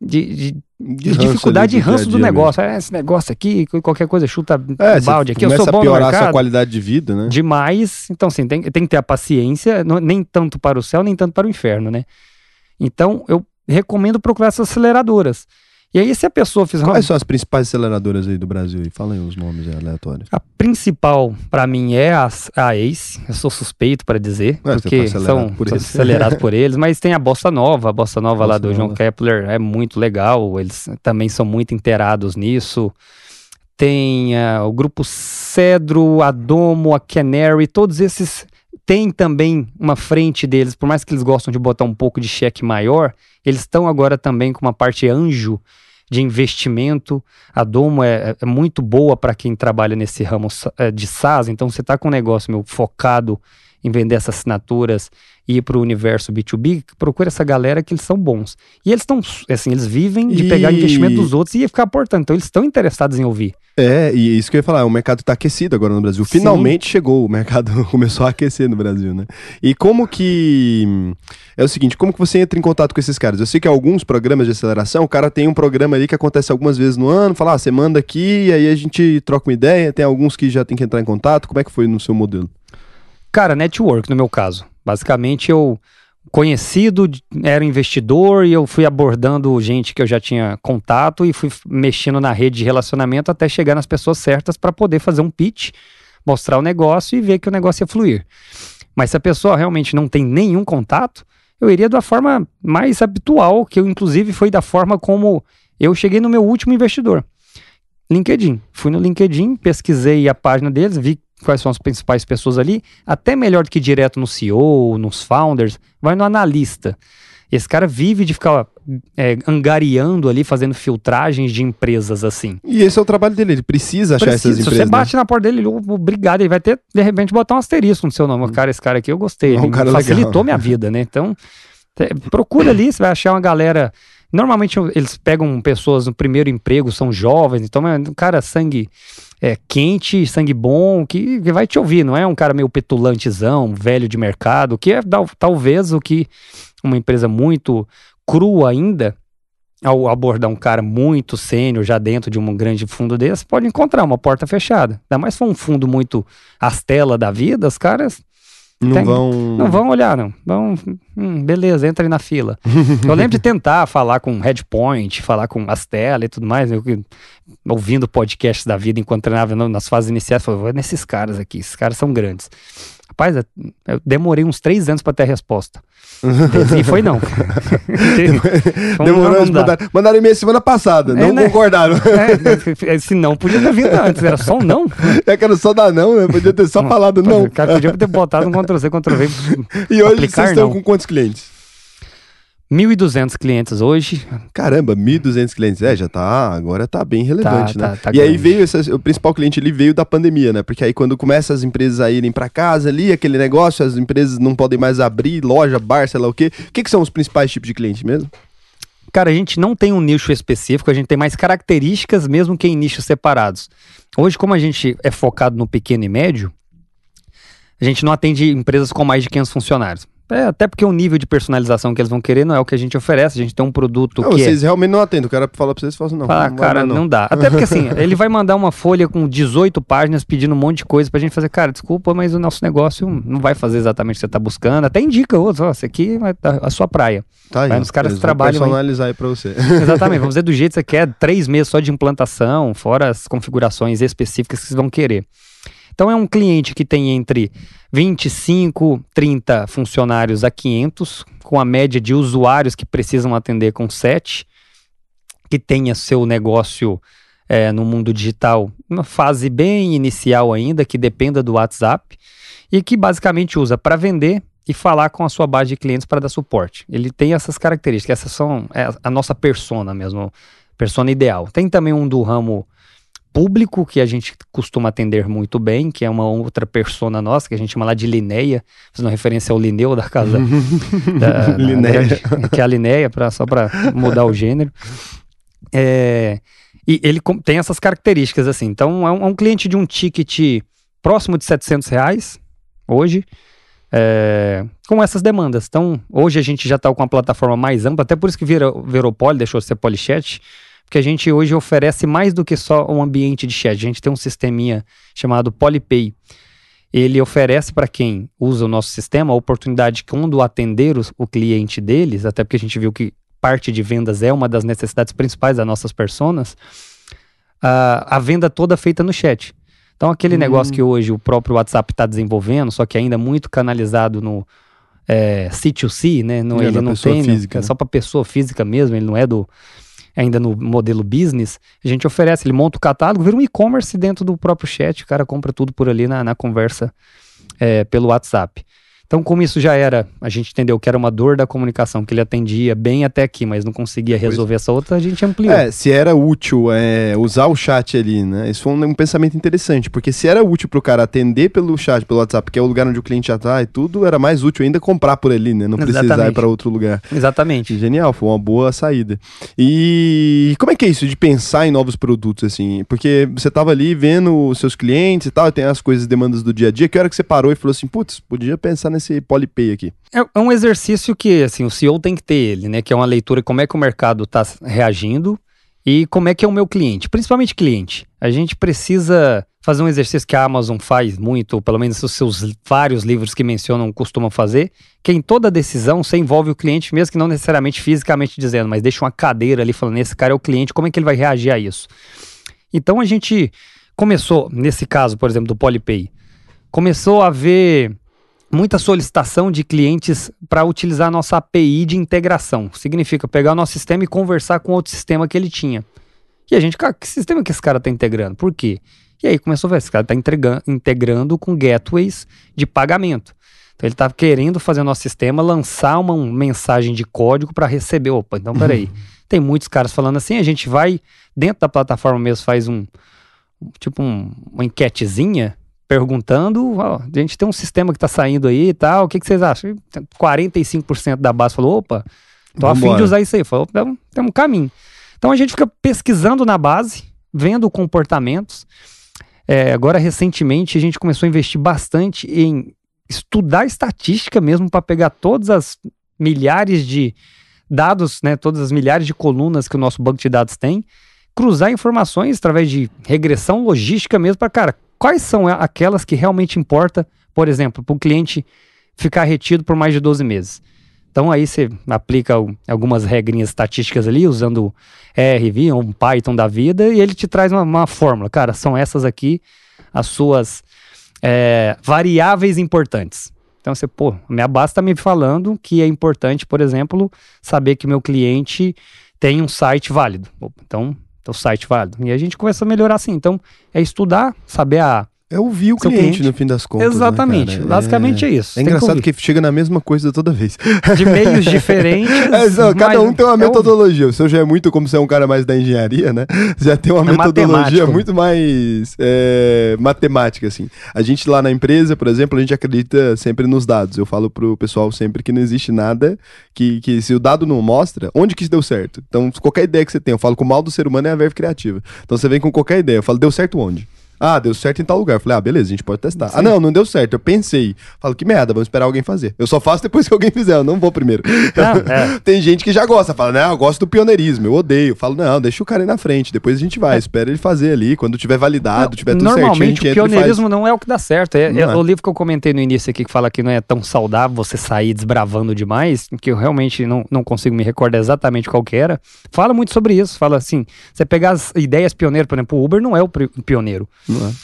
de, de, de dificuldade e ranço do negócio. É, esse negócio aqui, qualquer coisa chuta é, balde aqui. Eu sou bom a piorar no mercado, sua qualidade de vida, né? Demais. Então, assim, tem, tem que ter a paciência, não, nem tanto para o céu, nem tanto para o inferno, né? Então, eu recomendo procurar essas aceleradoras. E aí, se a pessoa fizer. Quais são as principais aceleradoras aí do Brasil? Fala aí os nomes aleatórios. A principal, para mim, é a, a ACE. Eu sou suspeito para dizer, é, porque são, por acelerados por eles. Mas tem a Bossa Nova. A Bossa Nova Bossa lá do Nova. João Kepler é muito legal. Eles também são muito inteirados nisso. Tem uh, o grupo Cedro, a Domo, a Canary, todos esses tem também uma frente deles, por mais que eles gostam de botar um pouco de cheque maior, eles estão agora também com uma parte anjo de investimento. A Domo é, é muito boa para quem trabalha nesse ramo é, de SaaS, então você está com um negócio meu, focado em vender essas assinaturas e ir para o universo B2B, procura essa galera que eles são bons. E eles estão, assim, eles vivem de E- pegar investimento dos outros e ficar aportando. Então eles estão interessados em ouvir. É, e isso que eu ia falar, o mercado tá aquecido agora no Brasil. Sim. Finalmente chegou, o mercado começou a aquecer no Brasil, né? E como que. É o seguinte, como que você entra em contato com esses caras? Eu sei que alguns programas de aceleração, o cara tem um programa ali que acontece algumas vezes no ano, fala, ah, você manda aqui, e aí a gente troca uma ideia. Tem alguns que já tem que entrar em contato. Como é que foi no seu modelo? Cara, network no meu caso. Basicamente eu conhecido, era investidor e eu fui abordando gente que eu já tinha contato e fui mexendo na rede de relacionamento até chegar nas pessoas certas para poder fazer um pitch, mostrar o negócio e ver que o negócio ia fluir. Mas se a pessoa realmente não tem nenhum contato, eu iria da forma mais habitual, que eu inclusive foi da forma como eu cheguei no meu último investidor. LinkedIn. Fui no LinkedIn, pesquisei a página deles, vi quais são as principais pessoas ali, até melhor do que direto no CEO, nos founders, vai no analista. Esse cara vive de ficar é, angariando ali, fazendo filtragens de empresas assim. E esse é o trabalho dele, ele precisa achar Precisa, essas se empresas. você né? bate na porta dele, "Ô, obrigado, ele vai ter, de repente, botar um asterisco no seu nome. Cara, esse cara aqui eu gostei, É um ele cara facilitou legal. minha vida, né? Então, te- procura ali, você vai achar uma galera. Normalmente eles pegam pessoas no primeiro emprego, são jovens, então é um cara sangue é, quente, sangue bom, que, que vai te ouvir, não é um cara meio petulantezão, velho de mercado, que é tal- talvez o que uma empresa muito crua ainda, ao abordar um cara muito sênior já dentro de um grande fundo desse, pode encontrar uma porta fechada. Ainda mais se for um fundo muito astela da vida, os caras Não Tem- vão. não vão olhar, não. Vão, hum, beleza, entra aí na fila. Eu lembro de tentar falar com Headpoint, falar com Astela e tudo mais, eu, ouvindo podcasts da vida enquanto treinava nas fases iniciais, falei, vou nesses caras aqui, esses caras são grandes. Rapaz, eu- eu demorei uns três anos pra ter a resposta. E foi não. Demorou, não eles dá. mandaram, e-mail semana passada, É, não né? concordaram. É, se não, podia ter vindo antes, era só um não. É que era só dar não, né? Podia ter só falado não. O cara podia ter botado um Ctrl-C, Ctrl-V. E hoje vocês estão não. com quantos clientes? 1.200 clientes hoje, Caramba, 1.200 clientes. É, já tá, agora tá bem relevante, Tá, né? tá, tá e aí grande. veio, essa, o principal cliente ali veio da pandemia, né? Porque aí quando começa as empresas a irem pra casa ali, aquele negócio, as empresas não podem mais abrir, loja, bar, sei lá o quê. O que, que são os principais tipos de cliente mesmo? Cara, a gente não tem um nicho específico, a gente tem mais características mesmo que em nichos separados. Hoje, como a gente é focado no pequeno e médio, a gente não atende empresas com mais de 500 funcionários. É, até porque o nível de personalização que eles vão querer não é o que a gente oferece, a gente tem um produto Não, que é... vocês realmente não atendem. O cara fala pra vocês e fala assim, não, Fala, não cara, dar, não. dá. Até porque assim, ele vai mandar uma folha com 18 páginas pedindo um monte de coisa pra gente fazer. Cara, desculpa, mas o nosso negócio não vai fazer exatamente o que você tá buscando. Até indica outros, ó, esse aqui dar a sua praia. Tá aí, ó. nos caras trabalham personalizar aí pra você. Exatamente, vamos dizer do jeito que você quer, três meses só de implantação, fora as configurações específicas que vocês vão querer. Então é um cliente que tem entre 25, 30 funcionários a 500, com a média de usuários que precisam atender com 7, que tenha seu negócio é, no mundo digital, uma fase bem inicial ainda, que dependa do WhatsApp, e que basicamente usa para vender e falar com a sua base de clientes para dar suporte. Ele tem essas características, essas são é, a nossa persona mesmo, persona ideal. Tem também um do ramo público que a gente costuma atender muito bem, que é uma outra persona nossa, que a gente chama lá de Lineia, fazendo referência ao Lineu da casa da, Lineia. que é a Lineia, pra, só para mudar o gênero. É, e ele tem essas características assim. Então é um, é um cliente de um ticket próximo de 700 reais hoje. é, com essas demandas. Então, hoje a gente já está com uma plataforma mais ampla, até por isso que virou, virou Poly, deixou de ser Polychat, porque a gente hoje oferece mais do que só um ambiente de chat. A gente tem um sisteminha chamado Polypay. Ele oferece para quem usa o nosso sistema a oportunidade de quando atender os- o cliente deles, até porque a gente viu que parte de vendas é uma das necessidades principais das nossas personas, a, a venda toda feita no chat. Então, aquele Hum. negócio que hoje o próprio WhatsApp está desenvolvendo, só que ainda muito canalizado no é, C2C, né? Não, É, ele não tem, física, é né? só para pessoa física mesmo, ele não é do ainda no modelo business. A gente oferece, ele monta o catálogo, vira um e-commerce dentro do próprio chat, o cara compra tudo por ali na, na conversa é, pelo WhatsApp. Então, como isso já era, a gente entendeu que era uma dor da comunicação, que ele atendia bem até aqui, mas não conseguia resolver essa outra, a gente ampliou. É, se era útil é, usar o chat ali, né? Isso foi um, um pensamento interessante, porque se era útil pro cara atender pelo chat, pelo WhatsApp, que é o lugar onde o cliente já tá e tudo, era mais útil ainda comprar por ali, né? Não precisar Exatamente. ir para outro lugar. Exatamente. Genial, foi uma boa saída. E como é que é isso de pensar em novos produtos, assim? Porque você tava ali vendo os seus clientes e tal, e tem as coisas, demandas do dia a dia. Que hora que você parou e falou assim, putz, podia pensar nesse Polipay aqui? É, é um exercício que, assim, o CEO tem que ter ele, né? Que é uma leitura como é que o mercado está reagindo e como é que é o meu cliente, principalmente cliente. A gente precisa fazer um exercício que a Amazon faz muito, ou pelo menos os seus vários livros que mencionam costumam fazer, que em toda decisão você envolve o cliente, mesmo que não necessariamente fisicamente dizendo, mas deixa uma cadeira ali falando, esse cara é o cliente, como é que ele vai reagir a isso? Então a gente começou, nesse caso, por exemplo, do Polipay, começou a haver muita solicitação de clientes para utilizar a nossa API de integração. Significa pegar o nosso sistema e conversar com outro sistema que ele tinha. E a gente, cara, que sistema que esse cara está integrando? Por quê? E aí começou a ver, esse cara está integrando com gateways de pagamento. Então ele está querendo fazer o nosso sistema lançar uma, uma mensagem de código para receber. Opa, então peraí. Tem muitos caras falando assim, a gente vai dentro da plataforma mesmo, faz um, tipo um, uma enquetezinha perguntando, ó, a gente tem um sistema que está saindo aí e tal, o que, que vocês acham? 45% da base falou, opa, tô afim Vambora. de usar isso aí. Falou, tem, tem um caminho. Então a gente fica pesquisando na base, vendo comportamentos. É, agora, recentemente, a gente começou a investir bastante em estudar estatística mesmo para pegar todas as milhares de dados, né, todas as milhares de colunas que o nosso banco de dados tem, cruzar informações através de regressão logística mesmo para, cara, quais são aquelas que realmente importa, por exemplo, para o cliente ficar retido por mais de 12 meses. Então aí você aplica algumas regrinhas estatísticas ali, usando ERV, um Python da vida, e ele te traz uma, uma fórmula. Cara, são essas aqui as suas é, variáveis importantes. Então você, pô, minha base está me falando que é importante, por exemplo, saber que meu cliente tem um site válido. Então, o site válido. E a gente começa a melhorar assim. Então, é estudar, saber a. É ouvir o Seu cliente, cliente. no fim das contas. né, Exatamente. cara? Basicamente é, isso. É Tem que engraçado ouvir. que chega na mesma coisa toda vez. de meios diferentes. É, só, cada um tem uma é metodologia. O seu já é muito, como você é um cara mais da engenharia, né? Já tem uma É metodologia muito mais é, matemática, assim. A gente lá na empresa, por exemplo, a gente acredita sempre nos dados. Eu falo pro pessoal sempre que não existe nada que, que se o dado não mostra, onde que isso deu certo? Então, qualquer ideia que você tem, eu falo que o mal do ser humano é a verve criativa. Então, você vem com qualquer ideia. Eu falo, deu certo onde? Ah, deu certo em tal lugar. Eu falei, ah, beleza, a gente pode testar. Ah, não, não deu certo. Eu pensei. Falo, que merda, vamos esperar alguém fazer. Eu só faço depois que alguém fizer, eu não vou primeiro. Não, é. Tem gente que já gosta, fala, não, eu gosto do pioneirismo, eu odeio. Eu falo, não, deixa o cara ir na frente, depois a gente vai, espera ele fazer ali, quando tiver validado, tiver tudo certinho, a Normalmente o pioneirismo não é o que dá certo. É, Não é é. O livro que eu comentei no início aqui que fala que não é tão saudável você sair desbravando demais, que eu realmente não, não consigo me recordar exatamente qual que era. Fala muito sobre isso. Fala assim: você pegar as ideias pioneiras, por exemplo, o Uber não é o pioneiro. Não é?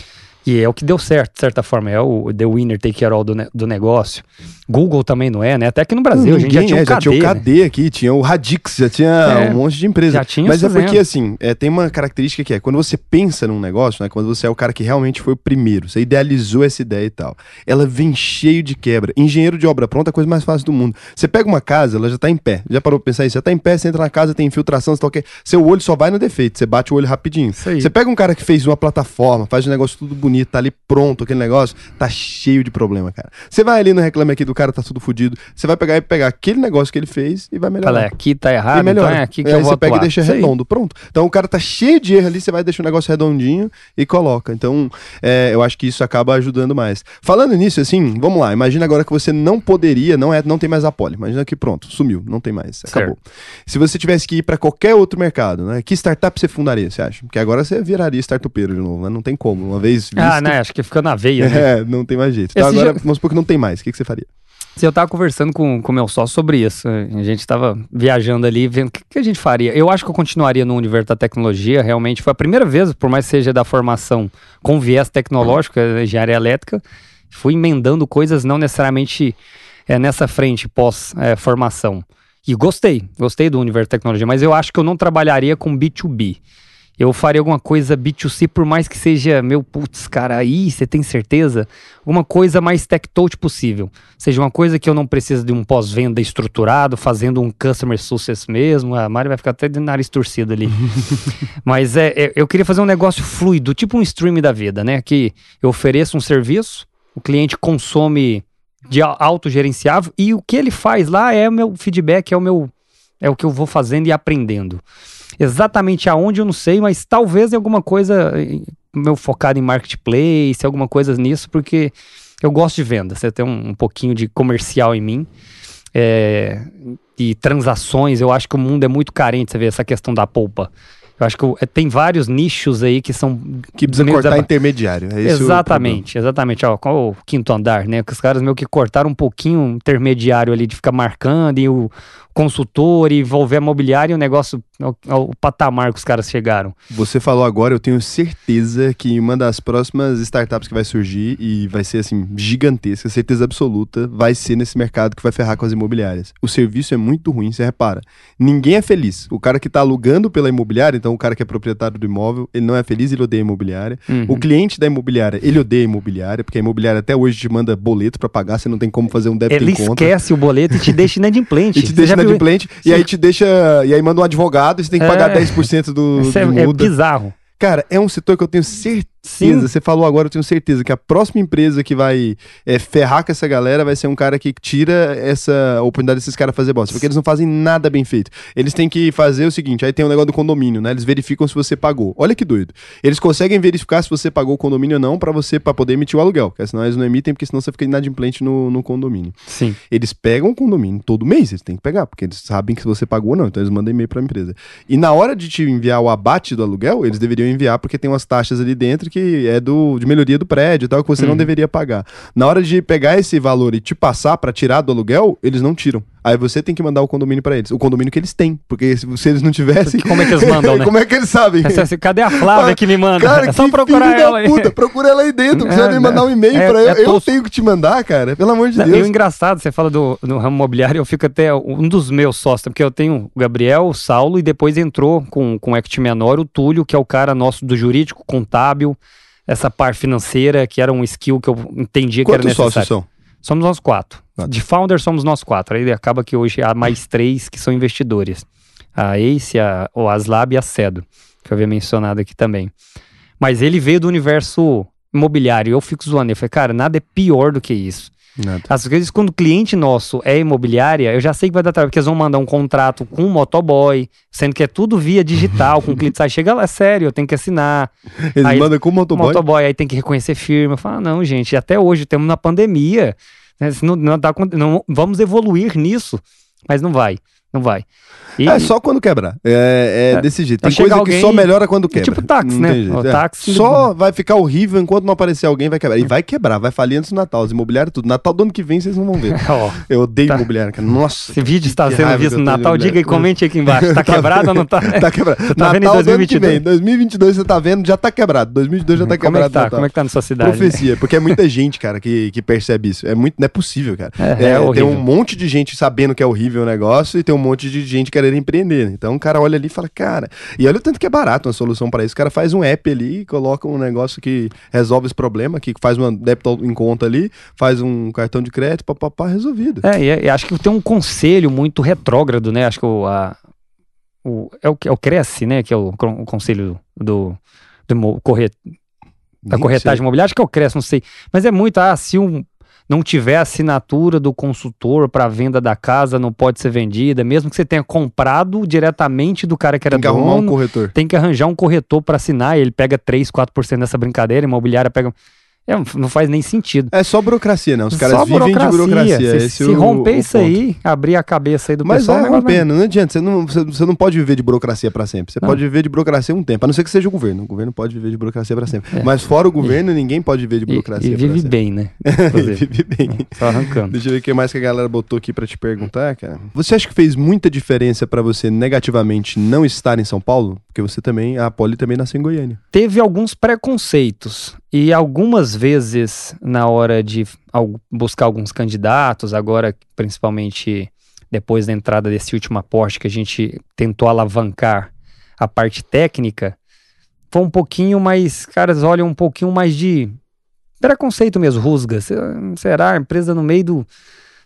E é o que deu certo, de certa forma. É o the winner take care all do, ne- do negócio. Google também não é, né? Até aqui no Brasil, a gente já tinha é, um já tinha o KD, né? KD aqui, tinha o Radix, já tinha É, um monte de empresa. já tinha Mas é porque, assim, é, tem uma característica que é, quando você pensa num negócio, né, quando você é o cara que realmente foi o primeiro, você idealizou essa ideia e tal, ela vem cheio de quebra. Engenheiro de obra pronta é a coisa mais fácil do mundo. Você pega uma casa, ela já tá em pé. Já parou pra pensar isso? Já tá em pé, você entra na casa, tem infiltração, você tá ok. Seu olho só vai no defeito, você bate o olho rapidinho. Você pega um cara que fez uma plataforma, faz um negócio tudo bonito, tá ali pronto, aquele negócio, tá cheio de problema, cara. Você vai ali no reclame aqui do cara, tá tudo fodido. Você vai pegar e pegar aquele negócio que ele fez e vai melhorar. Fala, é, aqui tá errado, então melhora. é aqui que E eu aí vou você pega atuar. e deixa Isso aí. redondo, pronto. Então o cara tá cheio de erro ali, você vai deixar o negócio redondinho e coloca. Então é, eu acho que isso acaba ajudando mais. Falando nisso, assim, vamos lá. Imagina agora que você não poderia, não é, não tem mais a pole. Imagina que pronto, sumiu, não tem mais, acabou. Se você tivesse que ir para qualquer outro mercado, né? Que startup você fundaria, você acha? Porque agora você viraria startupeiro de novo, né? Não tem como. Uma vez visto, Ah, né? Acho que fica na veia, né? É, não tem mais jeito. Então Esse agora, já- vamos supor que não tem mais. O que, que você faria? Se eu tava conversando com o meu sócio sobre isso, a gente tava viajando ali, vendo o que, que a gente faria. Eu acho que eu continuaria no universo da tecnologia, realmente foi a primeira vez, por mais que seja da formação com viés tecnológico, é engenharia elétrica, fui emendando coisas não necessariamente é, nessa frente pós-formação. e gostei, gostei do universo da tecnologia, mas eu acho que eu não trabalharia com B2B. Eu faria alguma coisa B2C, por mais que seja, meu, putz, cara, aí você tem certeza? Alguma coisa mais tech-touch possível. Seja uma coisa que eu não preciso de um pós-venda estruturado, fazendo um customer success mesmo. A Mari vai ficar até de nariz torcido ali. Mas é, é, eu queria fazer um negócio fluido, tipo um stream da vida, né? Que eu ofereço um serviço, o cliente consome de autogerenciável e o que ele faz lá é o meu feedback, é o meu é o que eu vou fazendo e aprendendo. Exatamente aonde eu não sei, mas talvez em alguma coisa meu focado em marketplace, alguma coisa nisso, porque eu gosto de venda. Você tem um, um pouquinho de comercial em mim. É, e transações, eu acho que o mundo é muito carente, você vê essa questão da polpa. Eu acho que é, tem vários nichos aí que são. Que precisa cortar intermediário. É exatamente, exatamente. Ó, qual o quinto andar, né? Que os caras meio que cortaram um pouquinho o intermediário ali de ficar marcando e o, consultor e envolver a mobiliária e o negócio, o, o, patamar que os caras chegaram. Você falou agora, eu tenho certeza que uma das próximas startups que vai surgir e vai ser assim, gigantesca, certeza absoluta, vai ser nesse mercado que vai ferrar com as imobiliárias. O serviço é muito ruim, você repara. Ninguém é feliz. O cara que está alugando pela imobiliária, então o cara que é proprietário do imóvel, ele não é feliz, ele odeia a imobiliária. Uhum. O cliente da imobiliária, ele odeia a imobiliária, porque a imobiliária até hoje te manda boleto para pagar, você não tem como fazer um débito ele em conta. Ele esquece o boleto e te deixa inadimplente. e te deixa inadimplente, e aí te deixa. E aí manda um advogado e você tem que pagar é, 10% do, do é, é bizarro. Cara, é um setor que eu tenho certeza Sim. Você falou agora, eu tenho certeza que a próxima empresa que vai é, ferrar com essa galera vai ser um cara que tira essa oportunidade desses caras fazer bosta. Porque eles não fazem nada bem feito. Eles têm que fazer o seguinte: aí tem o um negócio do condomínio, né? Eles verificam se você pagou. Olha que doido. Eles conseguem verificar se você pagou o condomínio ou não para você para poder emitir o aluguel. Porque senão eles não emitem, porque senão você fica inadimplente no, no condomínio. Sim. Eles pegam o condomínio todo mês, eles têm que pegar, porque eles sabem que você pagou ou não. Então eles mandam e-mail pra empresa. E na hora de te enviar o abate do aluguel, eles deveriam enviar, porque tem umas taxas ali dentro que é do de melhoria do prédio e tal, que você uhum. não deveria pagar. Na hora de pegar esse valor e te passar para tirar do aluguel, eles não tiram. Aí você tem que mandar o condomínio para eles. O condomínio que eles têm. Porque se, se eles não tivessem. Como é que eles mandam, né? como é que eles sabem? Essa, cadê a Flávia que me manda? Cara, é só procurar ela aí. Puta, procura ela aí dentro. Precisa é, me mandar um e-mail é, pra eu. É eu tenho que te mandar, cara. Pelo amor de Deus. É engraçado, você fala do, do ramo imobiliário, eu fico até. Um dos meus sócios, porque eu tenho o Gabriel, o Saulo, e depois entrou com, com o Equity Menor o Túlio, que é o cara nosso do jurídico, contábil essa parte financeira, que era um skill que eu entendia Quantos que era necessário. sócios são? Somos nós quatro. De founder somos nós quatro. Aí acaba que hoje há mais três que são investidores. A Ace, a, o Aslab e a Cedo, que eu havia mencionado aqui também. Mas ele veio do universo imobiliário. Eu fico zoando. Eu falei, cara, nada é pior do que isso. Nada. Às vezes, quando o cliente nosso é imobiliária, eu já sei que vai dar trabalho, porque eles vão mandar um contrato com um motoboy, sendo que é tudo via digital, com o cliente sai, chega lá, é sério, eu tenho que assinar. Eles aí, mandam com o motoboy? Motoboy, aí tem que reconhecer firma. Eu falo, ah, não, gente, até hoje, temos na pandemia, não, não, dá, não, vamos evoluir nisso, mas não vai, não vai. E... É só quando quebrar. É, é, é. desse jeito. Tem coisa alguém... que só melhora quando quebra. É tipo táxi, né? O é. táxi só vai ficar horrível enquanto não aparecer alguém, vai quebrar. E vai quebrar, vai falir antes do Natal. Os imobiliários, tudo. Natal do ano que vem vocês não vão ver. eu odeio tá. imobiliário, cara. Nossa. Esse vídeo está sendo visto no Natal. Diga e comente aqui embaixo. Tá, tá quebrado ou não tá? tá quebrado. Você tá Natal vendo em 2022? Vem. 2022 você tá vendo, já tá quebrado. 2022 já tá Como quebrado. É que tá? Como é que tá na sua cidade? Profecia, porque é muita gente, cara, que, que percebe isso. É muito, não é possível, cara. É, é, tem um monte de gente sabendo que é horrível o negócio e tem um monte de gente querendo empreender. Então o cara olha ali e fala, cara. E olha o tanto que é barato uma solução para isso. O cara faz um app ali, coloca um negócio que resolve esse problema, que faz uma débito em conta ali, faz um cartão de crédito, papapá, resolvido. É, e, e acho que tem um conselho muito retrógrado, né? Acho que o, a, o, é, o, é o Cresce, né? Que é o, o conselho do, do corret, da corretagem imobiliária. Acho que é o Cresce, não sei. Mas é muito, ah, se um não tiver assinatura do consultor para venda da casa, não pode ser vendida, mesmo que você tenha comprado diretamente do cara que era tem que dono. Arrumar um corretor. Tem que arranjar um corretor para assinar, ele pega 3, 4% dessa brincadeira, imobiliária pega é, não faz nem sentido. É só burocracia, né? Os caras só vivem burocracia. de burocracia. Se, se é o, romper o isso aí, abrir a cabeça aí do Mas pessoal... Mas vai rompendo, não adianta. Você não, você, não pode viver de burocracia para sempre. Você não. pode viver de burocracia um tempo, a não ser que seja o governo. O governo pode viver de burocracia para sempre. É. Mas fora o governo, e, ninguém pode viver de burocracia E, e vive bem, né? vive bem. Só arrancando. Deixa eu ver o que mais que a galera botou aqui para te perguntar, cara. Você acha que fez muita diferença para você negativamente não estar em São Paulo? Porque você também, a Poli também nasceu em Goiânia. Teve alguns preconceitos. E algumas vezes, na hora de buscar alguns candidatos, agora principalmente depois da entrada desse último aporte que a gente tentou alavancar a parte técnica, foi um pouquinho mais, caras olham um pouquinho mais de preconceito mesmo, rusga. Será? A empresa no meio do.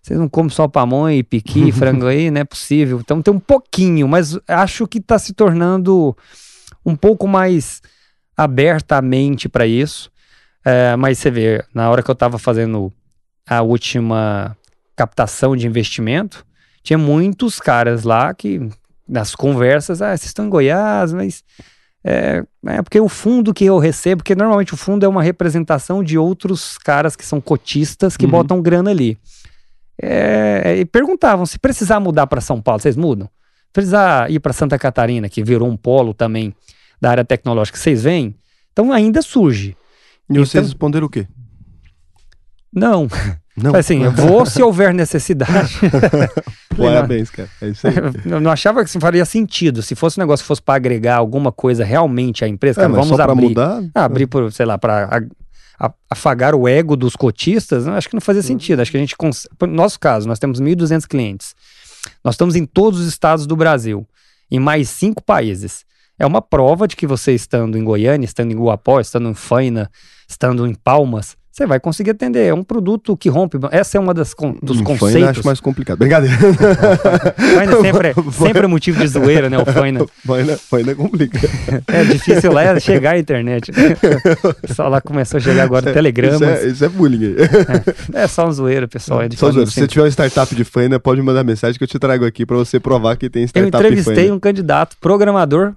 Vocês não comem só pamonha e piqui, frango aí, não é possível. Então tem um pouquinho, mas acho que está se tornando um pouco mais aberta a mente para isso. É, mas você vê, na hora que eu estava fazendo a última captação de investimento, tinha muitos caras lá que, nas conversas, ah, vocês estão em Goiás, mas é, é, porque o fundo que eu recebo, porque normalmente o fundo é uma representação de outros caras que são cotistas que uhum. botam grana ali. É, e perguntavam se precisar mudar para São Paulo, vocês mudam? Precisar ir para Santa Catarina, que virou um polo também da área tecnológica, vocês veem? Então ainda surge. E então, vocês responderam o quê? Não. Não. Assim, eu vou se houver necessidade. Parabéns, cara. É isso aí. Eu não achava que faria sentido. Se fosse um negócio que fosse para agregar alguma coisa realmente à empresa, é, cara, vamos abrir. Mudar? Ah, abrir por, sei lá, para afagar o ego dos cotistas, acho que não fazia sentido. Acho que a gente, no nosso caso, nós temos 1.200 clientes. Nós estamos em todos os estados do Brasil, em mais cinco países. É uma prova de que você estando em Goiânia, estando em Guapó, estando em Faina, estando em Palmas, você vai conseguir atender. É um produto que rompe. Essa é uma das dos hum, conceitos. Faina acho mais complicado. Brincadeira. Faina sempre, é, sempre é motivo de zoeira, né? O Faina. Faina, Faina é complicado. É difícil lá é chegar à internet. Só lá começou a chegar agora o Telegrama. Isso, é, isso é bullying. É, é só um zoeira, pessoal. É só zoeira. Se você tiver uma startup de Faina, pode mandar mensagem que eu te trago aqui para você provar que tem startup Eu entrevistei um candidato programador.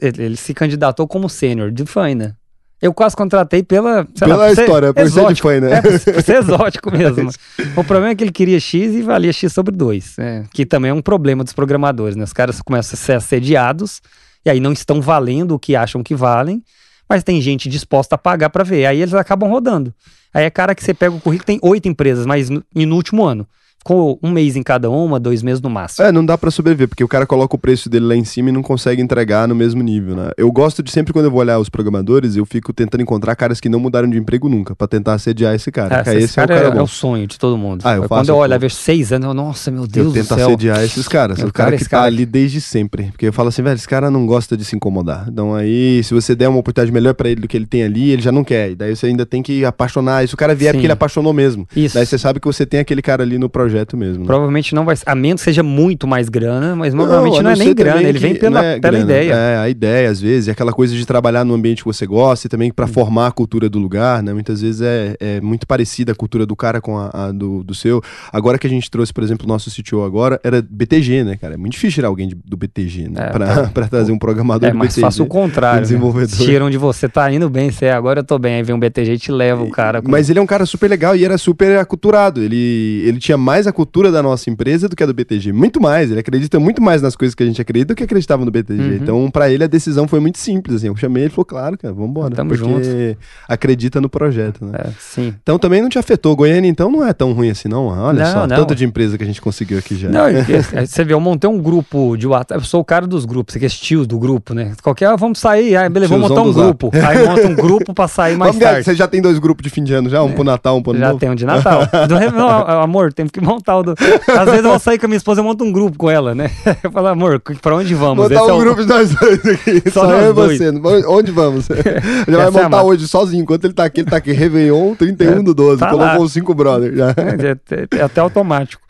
Ele se candidatou como sênior de Faina. Eu quase contratei pela. Pela lá, história, por exótico, ser de fã, né? É, por ser exótico mesmo. o problema é que ele queria X e valia X sobre 2. É, que também é um problema dos programadores, né? Os caras começam a ser assediados e aí não estão valendo o que acham que valem, mas tem gente disposta a pagar para ver. Aí eles acabam rodando. Aí é cara que você pega o currículo, tem oito empresas, mas no, no último ano ficou um mês em cada uma, dois meses no máximo. É, não dá para sobreviver, porque o cara coloca o preço dele lá em cima e não consegue entregar no mesmo nível, né? Eu gosto de sempre quando eu vou olhar os programadores, eu fico tentando encontrar caras que não mudaram de emprego nunca, para tentar assediar esse cara. É, esse, esse cara é o cara é, é, o sonho de todo mundo. Ah, eu faço, quando eu olho, eu vejo seis anos, eu, nossa, meu Deus eu do céu. Eu tento assediar esses caras, o cara, cara que tá cara... ali desde sempre. Porque eu falo assim, velho, esse cara não gosta de se incomodar. Então aí, se você der uma oportunidade melhor para ele do que ele tem ali, ele já não quer. E daí você ainda tem que apaixonar. E se o cara vier Sim. porque ele apaixonou mesmo. Isso. Daí você sabe que você tem aquele cara ali no projeto mesmo. Né? Provavelmente não vai. A menos que seja muito mais grana, mas normalmente não, não é nem grana, ele vem pela, é pela ideia. É, a ideia, às vezes, é aquela coisa de trabalhar no ambiente que você gosta e também para hum. formar a cultura do lugar, né? Muitas vezes é, é muito parecida a cultura do cara com a, a do, do, seu. Agora que a gente trouxe, por exemplo, o nosso CTO agora, era BTG, né, cara? É muito difícil tirar alguém de, do BTG, né? É, pra, é. trazer um programador é, do BTG. faça o contrário. Né? desenvolvedor. Né? Tiram de você, tá indo bem, você agora eu tô bem, aí vem um BTG e te leva o cara. Com... Mas ele é um cara super legal e era super aculturado. Ele, ele tinha mais a cultura da nossa empresa do que a do BTG. Muito mais. Ele acredita muito mais nas coisas que a gente acredita do que acreditava no BTG. Uhum. Então, para ele, a decisão foi muito simples. Assim. Eu chamei ele e falou, claro, cara, vamos embora. Tamo porque junto. acredita no projeto, né? É, sim. Então, também não te afetou. Goiânia, então, não é tão ruim assim, não. Olha não, só, não. tanto de empresa que a gente conseguiu aqui já. Não, você vê, eu montei um grupo de WhatsApp. Eu sou o cara dos grupos, é tio do grupo, né? Qualquer, ah, vamos sair. Aí, beleza, vamos montar um grupo. Aí monta um grupo pra sair mais vamos tarde. Você já tem dois grupos de fim de ano já? Um é. pro Natal, um pro ano Já novo? tem um de Natal. do, não, amor, temos que montar o do... Às vezes eu vou sair com a minha esposa, eu monto um grupo com ela, né? Eu falo, amor, pra onde vamos? Montar um é o... grupo de nós dois aqui. Só, Só eu e você. Onde vamos? Já vai é montar é hoje sozinho. Enquanto ele tá aqui, ele tá aqui. Réveillon 31 é, do 12. Tá colocou os cinco brothers. Já. É, é, até automático.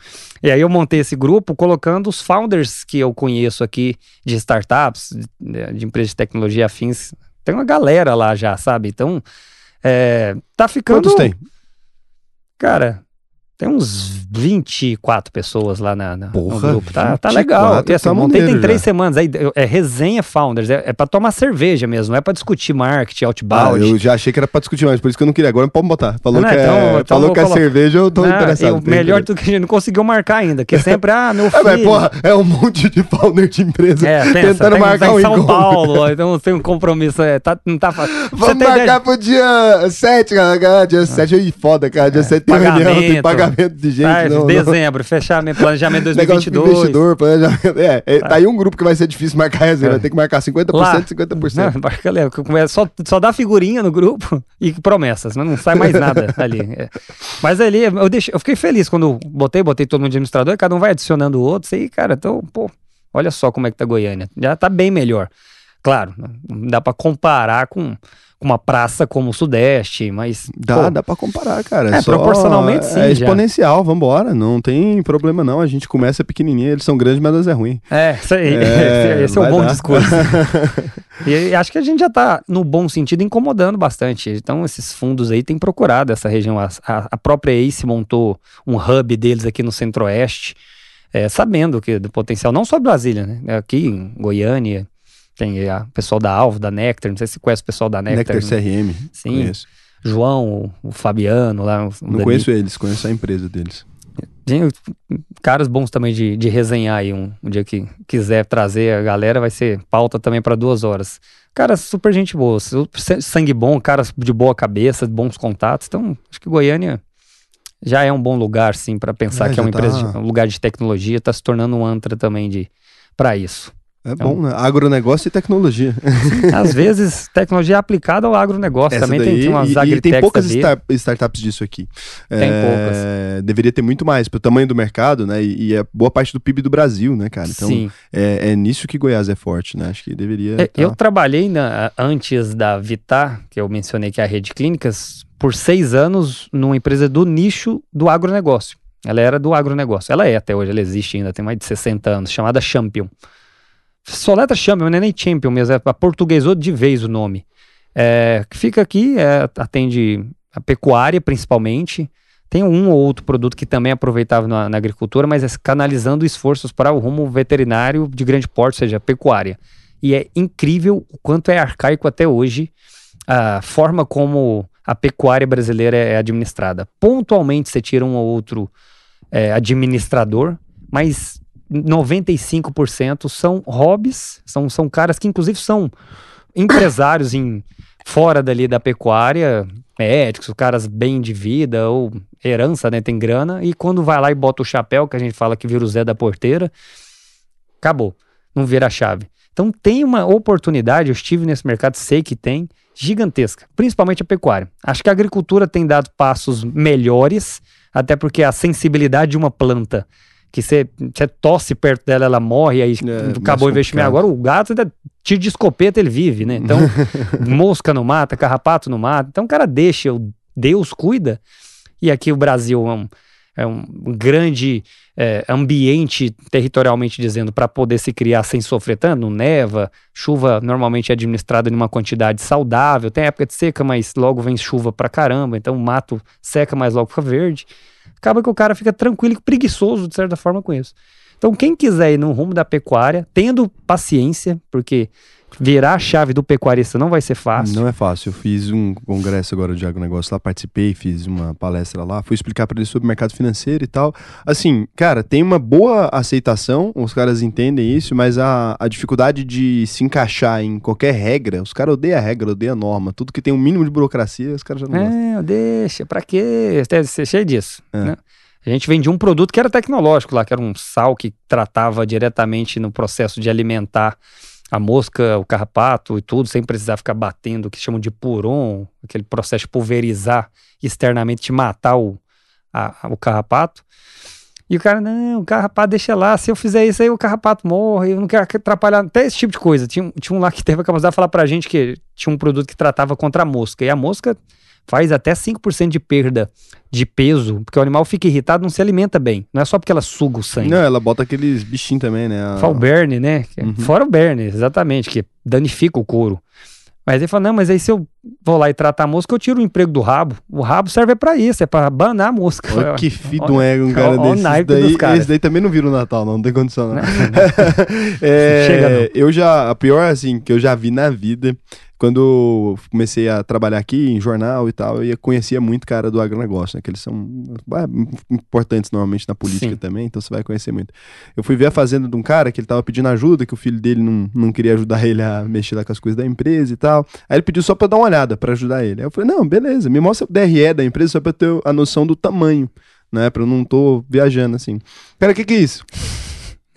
E aí eu montei esse grupo colocando os founders que eu conheço aqui de startups, de, de empresas de tecnologia afins. Tem uma galera lá já, sabe? Então, é, tá ficando... Quantos tem? Cara, tem uns 24 pessoas lá na, na Porra, no grupo. Tá, tá legal. E, assim, tá montei tem três já. semanas. Aí, é resenha Founders. É, é pra tomar cerveja mesmo, não é pra discutir marketing, outbound. Ah, eu já achei que era pra discutir mais, por isso que eu não queria. Agora pode botar. Falou não, que, então, é, então falou que é cerveja, eu tô não, interessado. Eu, melhor do que a gente não conseguiu marcar ainda, que sempre, ah, meu filho. É, mas, porra, é um monte de founder de empresa é, pensa, tentando tem, marcar um em São Paulo, então tem um compromisso. É, tá, não tá fácil. Vamos marcar ideia? pro dia 7, cara. Dia 7 é foda, cara. Dia 7 tem reunião, tem pagamento de gente. Ah, não, dezembro, não. fechamento, planejamento 2022. Negócio investidor, planejamento. É, é tá. tá aí um grupo que vai ser difícil marcar reserva, é. vai ter que marcar 50%, Lá, 50%. Não, marca, só, só dá figurinha no grupo e promessas, não, não sai mais nada ali. É. Mas ali, eu, deixei, eu fiquei feliz quando botei, botei todo mundo de administrador, cada um vai adicionando o outro, e cara, então, pô, olha só como é que tá Goiânia, já tá bem melhor. claro, não dá para comparar com uma praça como o Sudeste, mas. Dá, pô, dá pra comparar, cara. É, Só- proporcionalmente, sim, É já. exponencial, vambora. Não tem problema, não. A gente começa pequenininho, eles são grandes, mas é ruim. É, isso aí. É, Esse é o vai bom dar. discurso. e acho que a gente já tá, no bom sentido, incomodando bastante. Então, esses fundos aí têm procurado essa região. A, a- a própria ACE montou um hub deles aqui no Centro-Oeste, é, sabendo que do potencial, não só Brasília, né? Aqui em Goiânia, tem a pessoal da Alvo, da Nectar, não sei se você conhece o pessoal da Nectar. Nectar né? CRM. Sim. Conheço. João, o, Fabiano lá. o Não conheço eles, conheço a empresa deles. Tem caras bons também de, de resenhar aí um, um dia que quiser trazer a galera, vai ser pauta também para duas horas. Cara, super gente boa, sangue bom, caras de boa cabeça, bons contatos. Então, acho que Goiânia já é um bom lugar, sim, para pensar É, que é uma já empresa, tá- de, um lugar de tecnologia, tá se tornando um antra também de para isso. É Então- bom, né? Agronegócio e tecnologia. Às vezes, tecnologia é aplicada ao agronegócio. Essa também daí, tem, tem umas e, e tem poucas startups disso aqui. Tem É, Deveria ter muito mais, pelo tamanho do mercado, né? E, e é boa parte do PIB do Brasil, né, cara? Então, Sim. é, é nisso que Goiás é forte, né? Acho que deveria. É, tá- Eu trabalhei na- antes da Vitar, que eu mencionei que é a rede de clínicas, por seis anos numa empresa do nicho do agronegócio. Ela era do agronegócio. Ela é até hoje, ela existe ainda, tem mais de 60 anos, chamada Champion. Só letra Champion, não é nem Champion mesmo, é portuguesou de vez o nome. É, fica aqui, é, atende a pecuária principalmente. Tem um ou outro produto que também é aproveitável na, na agricultura, mas é canalizando esforços para o rumo veterinário de grande porte, ou seja, pecuária. E é incrível o quanto é arcaico até hoje a forma como a pecuária brasileira é administrada. Pontualmente você tira um ou outro é, administrador, mas 95% são hobbies, são, são caras que inclusive são empresários em fora dali da pecuária, médicos, caras bem de vida ou herança, né, tem grana, e quando vai lá e bota o chapéu, que a gente fala que vira o Zé da porteira, acabou, não vira a chave. Então tem uma oportunidade, eu estive nesse mercado, sei que tem, gigantesca, principalmente a pecuária. Acho que a agricultura tem dado passos melhores, até porque a sensibilidade de uma planta, que você tosse perto dela, ela morre, aí É, acabou o investimento. complicado. Agora o gato, ainda tiro de escopeta, ele vive, né? Então, mosca não mata, carrapato não mata. Então o cara deixa, o Deus cuida. E aqui o Brasil é um, é um grande é, ambiente, territorialmente dizendo, para poder se criar sem sofrer tanto. Neva, chuva normalmente é administrada em uma quantidade saudável. Tem época de seca, mas logo vem chuva pra caramba. Então o mato seca, mas logo fica verde. Acaba que o cara fica tranquilo e preguiçoso, de certa forma, com isso. Então, quem quiser ir no rumo da pecuária, tendo paciência, porque virar a chave do pecuarista não vai ser fácil. Não é fácil. Eu fiz um congresso agora de agronegócio lá, participei, fiz uma palestra lá, fui explicar para eles sobre mercado financeiro e tal. Assim, cara, tem uma boa aceitação, os caras entendem isso, mas a, a dificuldade de se encaixar em qualquer regra, os caras odeiam a regra, odeiam a norma. Tudo que tem um mínimo de burocracia, os caras já não gostam. É, deixa, pra quê? Deve ser cheio disso. É. né? A gente vendia um produto que era tecnológico lá, que era um sal que tratava diretamente no processo de alimentar a mosca, o carrapato e tudo, sem precisar ficar batendo, o que chamam de puron, aquele processo de pulverizar externamente, te matar o, a- o carrapato. E o cara, não, o carrapato deixa lá, se eu fizer isso aí o carrapato morre, eu não quero atrapalhar, até esse tipo de coisa. Tinha, tinha um lá que teve a capacidade de falar pra gente que tinha um produto que tratava contra a mosca, e a mosca faz até 5% de perda de peso, porque o animal fica irritado, não se alimenta bem. Não é só porque ela suga o sangue. Não, ela bota aqueles bichinhos também, né? A- Fala o berne, né? É- Uhum. Fora o berne, exatamente, que danifica o couro. Mas ele fala, não, mas aí se eu vou lá e tratar a mosca, eu tiro o emprego do rabo. O rabo serve pra isso, é pra banar a mosca. Olha que de Olha- um ego, um cara olha desse. daí, esse daí também não vira o Natal, não, não tem condição, não. Não. É, Chega, não. Eu já, a pior, assim, que eu já vi na vida, quando eu comecei a trabalhar aqui em jornal e tal, eu ia- conhecia muito cara do agronegócio, né? Que eles são é, importantes normalmente na política Sim. também, então você vai conhecer muito. Eu fui ver a fazenda de um cara que ele tava pedindo ajuda, que o filho dele não, não queria ajudar ele a mexer lá com as coisas da empresa e tal. Aí ele pediu só pra dar uma olhada, pra ajudar ele. Aí eu falei, não, beleza, me mostra o DRE da empresa só pra eu ter a noção do tamanho, né? Pra eu não tô viajando assim. Cara, o que que é isso?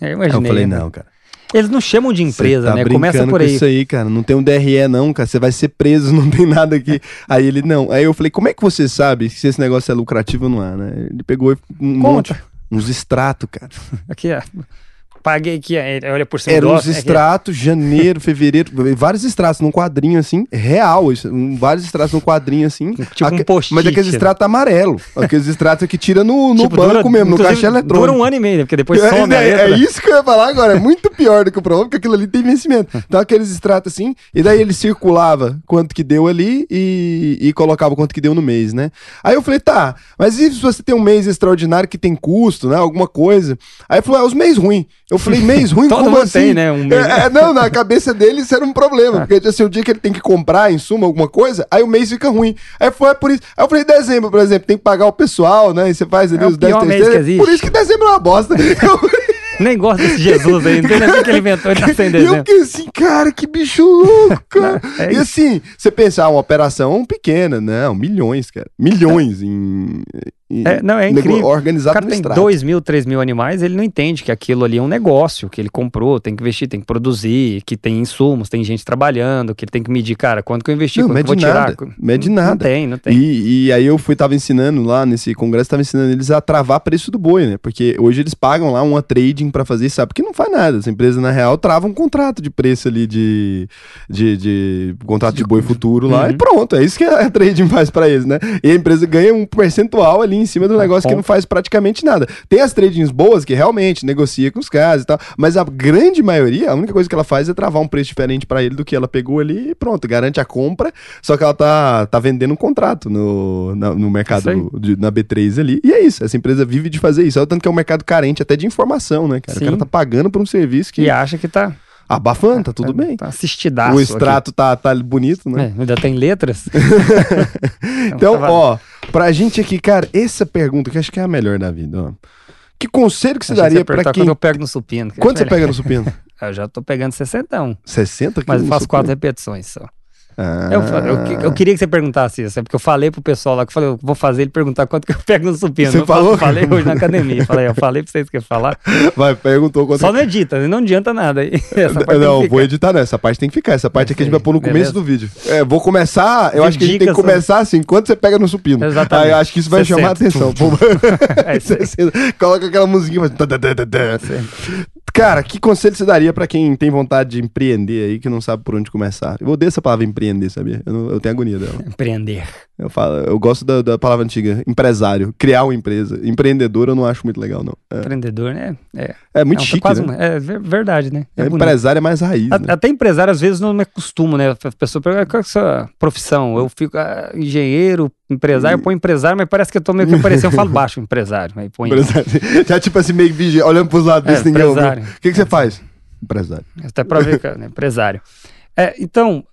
Eu Aí imaginei. eu falei, né? não, cara. Eles não chamam de empresa, tá né? Começa por com aí. isso aí, cara. Não tem um DRE, não, cara. Você vai ser preso, não tem nada aqui. aí ele, não. Aí eu falei, como é que você sabe se esse negócio é lucrativo ou não é, né? Ele pegou e um Conta. monte, uns extratos, cara. Aqui é. Paguei aqui, aí ele olha por cima do uns outro, é que- extratos, janeiro, fevereiro, vários extratos num quadrinho assim, real, um- vários extratos num quadrinho assim. Tipo um Aque- post-it, Mas aqueles né? extratos amarelo, aqueles extratos que tira no, no Tipo, banco dura- mesmo, no caixa eletrônico. Dura um ano e meio, né? Porque depois É, some é, é isso que eu ia falar agora, é muito pior do que o problema, porque aquilo ali tem vencimento. Então aqueles extratos assim, e daí ele circulava quanto que deu ali e, e colocava quanto que deu no mês, né? Aí eu falei, tá, mas e se você tem um mês extraordinário que tem custo, né? Alguma coisa? Aí falou, é os mês ruins. Eu falei, mês ruim, Todo como assim? tem, né, um mês- É, é, não, na cabeça dele isso era um problema, porque assim, o dia que ele tem que comprar, em suma, alguma coisa, aí o mês fica ruim. Aí foi é por isso. Aí eu falei, dezembro, por exemplo, tem que pagar o pessoal, né? E você faz ali É os 10 pior mês terceiros. Por isso que dezembro é uma bosta. Nem gosto desse Jesus aí, não tem nem o que ele inventou, ele tá sem E eu fiquei assim, cara, que bicho louco, cara. É e assim, você pensar uma operação pequena, não, milhões, cara. Milhões em. É, não, é incrível. O Organizado cara no tem extrato. 2 mil, 3 mil animais, ele não entende que aquilo ali é um negócio, que ele comprou, tem que investir, tem que produzir, que tem insumos, tem gente trabalhando, que ele tem que medir, cara, quanto que eu investi, Não, quanto que eu vou mede tirar. nada, mede Não- Não nada. tem, não tem. E, e aí eu fui, tava ensinando lá nesse congresso, tava ensinando eles a travar preço do boi, né? Porque hoje eles pagam lá uma trading pra fazer isso, sabe? Porque não faz nada. Essa empresa, na real, trava um contrato de preço ali de. de, de contrato de boi futuro lá Uhum. e pronto. É isso que a trading faz pra eles, né? E a empresa ganha um percentual ali em cima do negócio que não faz praticamente nada. Tem as tradings boas que realmente negocia com os caras e tal, mas a grande maioria, a única coisa que ela faz é travar um preço diferente pra ele do que ela pegou ali e pronto, garante a compra, só que ela tá, tá vendendo um contrato no, na- no mercado, de- na B3 ali. E é isso, essa empresa vive de fazer isso. É o tanto que é um mercado carente até de informação, né, cara? Sim. O cara tá pagando por um serviço que E acha que tá, abafando, tá tudo bem. tá assistidaço. O aqui. extrato tá, tá bonito, né? É, ainda tem letras. Então, tá ó, pra gente aqui, cara, essa pergunta que acho que é a melhor da vida, ó. Que conselho que você daria ia pra quem... quando eu pego no supino. Quanto você pega no supino? Eu já tô pegando 61, 60 mas eu faço quatro repetições só. Ah. Eu, eu, eu queria que você perguntasse isso, é porque eu falei pro pessoal lá que eu falei, eu vou fazer ele perguntar quanto que eu pego no supino. Você eu fa- falou? falei hoje na academia. Falei, eu falei pra vocês que ia falar. Vai, perguntou quanto Só não edita, não adianta nada. aí. Não, vou editar, não. Essa parte tem que ficar. Essa parte aqui a gente vai pôr no começo Beleza. do vídeo. É, vou começar. Eu De acho que a gente tem que dicas sobre- começar assim, quanto você pega no supino. Exatamente. Aí eu acho que isso vai 60. chamar a atenção. É isso aí. 60. Coloca aquela musiquinha. mas Cara, que conselho você daria pra quem tem vontade de empreender aí, que não sabe por onde começar? Eu odeio essa palavra empreender, sabia? Eu, não- eu tenho agonia dela. Empreender. Eu, falo, eu gosto da, da palavra antiga, empresário, criar uma empresa. Empreendedor eu não acho muito legal, não. É, Empreendedor, né? É, é muito Não, tá chique, quase né? é ver- verdade, né? É É, empresário é mais raiz, A- né? Até empresário, às vezes, não me acostumo, né? A pessoa pergunta qual é a sua profissão. Eu fico ah, engenheiro, empresário, eu põe empresário, mas parece que eu tô meio que aparecendo, eu falo baixo empresário. Aí põe Empresário. Já tipo assim, meio que vigia, olhando pros lados, É, ninguém ouviu. empresário. O que, que você faz? Empresário. Até pra ver, cara, né? empresário. É, então,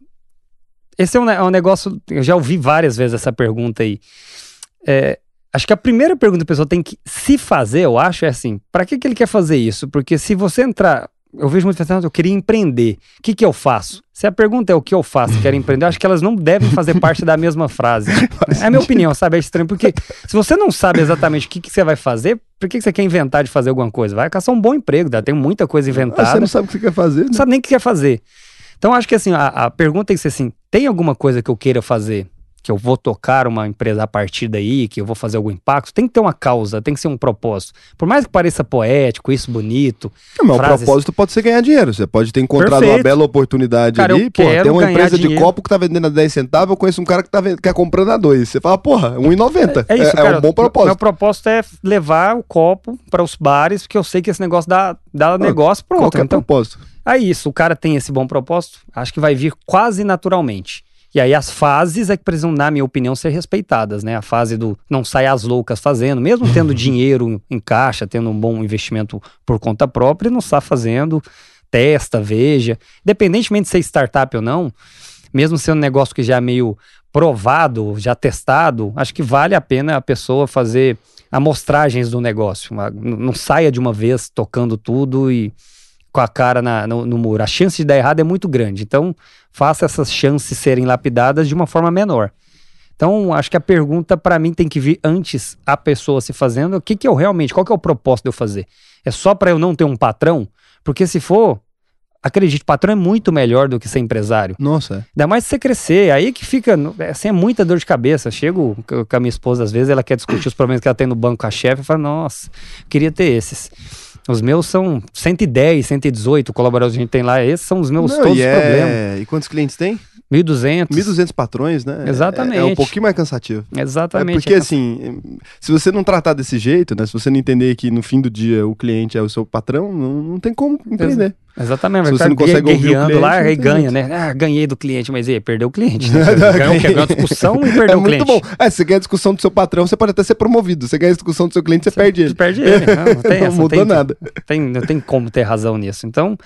esse é um, é um negócio. Eu já ouvi várias vezes essa pergunta aí. É, acho que a primeira pergunta que a pessoa tem que se fazer, eu acho, é assim: pra que, que ele quer fazer isso? Porque se você entrar. Eu vejo muitas pessoas, eu queria empreender. O que, que eu faço? Se a pergunta é o que eu faço, quero empreender, eu acho que elas não devem fazer parte da mesma frase. É a minha opinião, sabe? É estranho, porque se você não sabe exatamente o que, que você vai fazer, por que, que você quer inventar de fazer alguma coisa? Vai caçar um bom emprego, dá, tem muita coisa Ah, inventada você não sabe o que você quer fazer, né? não sabe nem o que quer fazer. Então, acho que assim, a, a pergunta tem que ser assim: tem alguma coisa que eu queira fazer? Que eu vou tocar uma empresa a partir daí, que eu vou fazer algum impacto? Tem que ter uma causa, tem que ser um propósito. Por mais que pareça poético, isso bonito. Não, mas frases- o propósito pode ser ganhar dinheiro. Você pode ter encontrado Perfeito. uma bela oportunidade Cara, ali. Pô, tem uma empresa de dinheiro. copo que tá vendendo a 10 centavos, eu conheço um cara que tá que é comprando a 2. Você fala, porra, 1,90. É isso, é, cara. um bom propósito. Meu propósito é levar o copo para os bares, porque eu sei que esse negócio dá, dá negócio, pronto. Qual é o Então, propósito? É isso, o cara tem esse bom propósito, acho que vai vir quase naturalmente. E aí as fases é que precisam, na minha opinião, ser respeitadas, né? A fase do não sair às loucas fazendo, mesmo tendo dinheiro em caixa, tendo um bom investimento por conta própria, não está fazendo, testa, veja. Independentemente de ser startup ou não, mesmo sendo um negócio que já é meio provado, já testado, acho que vale a pena a pessoa fazer amostragens do negócio. Não saia de uma vez tocando tudo e com a cara na- no, no muro. A chance de dar errado é muito grande. Então, faça essas chances serem lapidadas de uma forma menor. Então, acho que a pergunta para mim tem que vir antes a pessoa se fazendo, o que que eu realmente, qual que é o propósito de eu fazer? É só para eu não ter um patrão? Porque se for, acredite, patrão é muito melhor do que ser empresário. Nossa, é. Ainda mais se você crescer, aí que fica, é, assim, é muita dor de cabeça. Chego com com a minha esposa, às vezes, ela quer discutir os problemas que ela tem no banco com a chefe, eu falo, nossa, queria ter esses. Os meus são 110, 118 colaboradores que a gente tem lá. Esses são os meus Não, todos e os é- problemas. E quantos clientes tem? 1.200. 1.200 patrões, né? É- Exatamente. É, um pouquinho mais cansativo. Exatamente. É porque, assim, se você não tratar desse jeito, né? Se você não entender que no fim do dia o cliente é o seu patrão, não, não tem como empreender. Exatamente. Se você ficar não consegue ouvir o cliente, lá e tem ganha, né? Ah, ganhei do cliente, mas e aí, perdeu o cliente. Né? Ganhou, ganhou a discussão e perdeu É o muito cliente. bom. É, se você ganha a discussão do seu patrão, você pode até ser promovido. Você ganha a discussão do seu cliente, você, perde ele. Você perde ele. Não, não tem Não essa, mudou tem, nada. Tem, não tem como ter razão nisso. Então,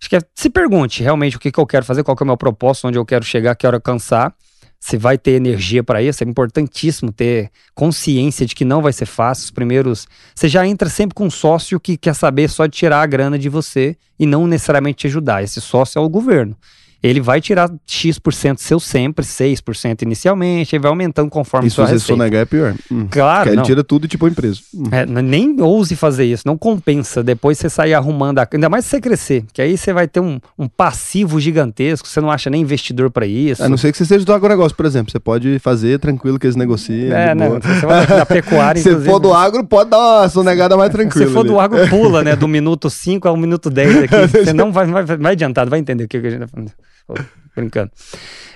acho que é, se pergunte realmente o que, que eu quero fazer, qual que é o meu propósito, onde eu quero chegar, que hora alcançar. Se vai ter energia para isso, é importantíssimo ter consciência de que não vai ser fácil. Os primeiros. Você já entra sempre com um sócio que quer saber só de tirar a grana de você e não necessariamente te ajudar. Esse sócio é o governo. Ele vai tirar X% seu sempre, 6% inicialmente, e vai aumentando conforme E se sua você receita. sonegar é pior. Hum. Claro, Porque ele tira tudo e te põe preso. Hum. É, nem ouse fazer isso, não compensa depois você sair arrumando, a... ainda mais se você crescer, que aí você vai ter um, um passivo gigantesco, você não acha nem investidor para isso. A não ser que você seja do agronegócio, por exemplo. Você pode fazer tranquilo que eles negociem. é, né? Você vai na pecuária, Se for do agro, pode dar uma sonegada mais tranquila. Se for do agro, pula, né? Do minuto 5 ao minuto 10 aqui. Você não vai, vai, vai adiantar, vai entender o que, que a gente tá falando. Pô, brincando.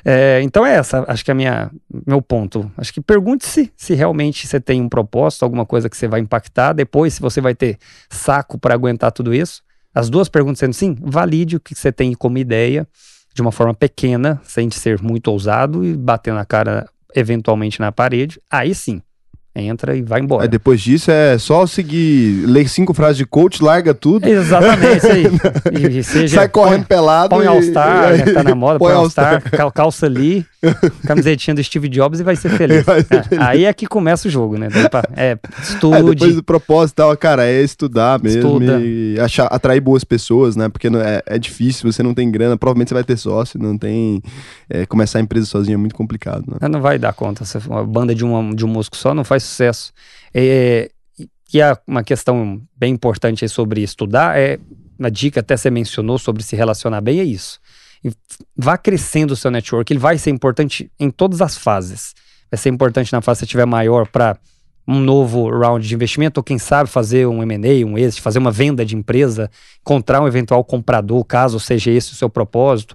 É, então é essa, acho que é minha, meu ponto. Acho que pergunte-se se realmente você tem um propósito, alguma coisa que você vai impactar. Depois, se você vai ter saco para aguentar tudo isso. As duas perguntas sendo sim, valide o que você tem como ideia de uma forma pequena, sem ser muito ousado e bater na cara eventualmente na parede. Aí sim, entra e vai embora. Aí depois disso é só seguir, ler cinco frases de coach, larga tudo, Exatamente, isso aí. E, seja, sai correndo põe- pelado. Põe All-Star, né, tá na moda, põe põe All-Star, cal- calça ali, camisetinha do Steve Jobs e vai ser feliz. Vai ser É, aí é que começa o jogo, né? Pra- É, É, estude. depois do propósito e tal, cara, é estudar mesmo Estuda. e achar, atrair boas pessoas, né? Porque é, é difícil, você não tem grana, provavelmente você vai ter sócio, não tem. é, começar a empresa sozinho é muito complicado, né? Não vai dar conta. Você- Uma banda de, uma, de um músico só não faz sucesso. É, e- há uma questão bem importante sobre estudar é uma dica até você mencionou sobre se relacionar bem é isso. Vá crescendo o seu network. Ele vai ser importante em todas as fases. Vai ser importante na fase que você tiver maior para um novo round de investimento, ou quem sabe fazer um M&A, um exit, fazer uma venda de empresa, encontrar um eventual comprador, caso seja esse o seu propósito,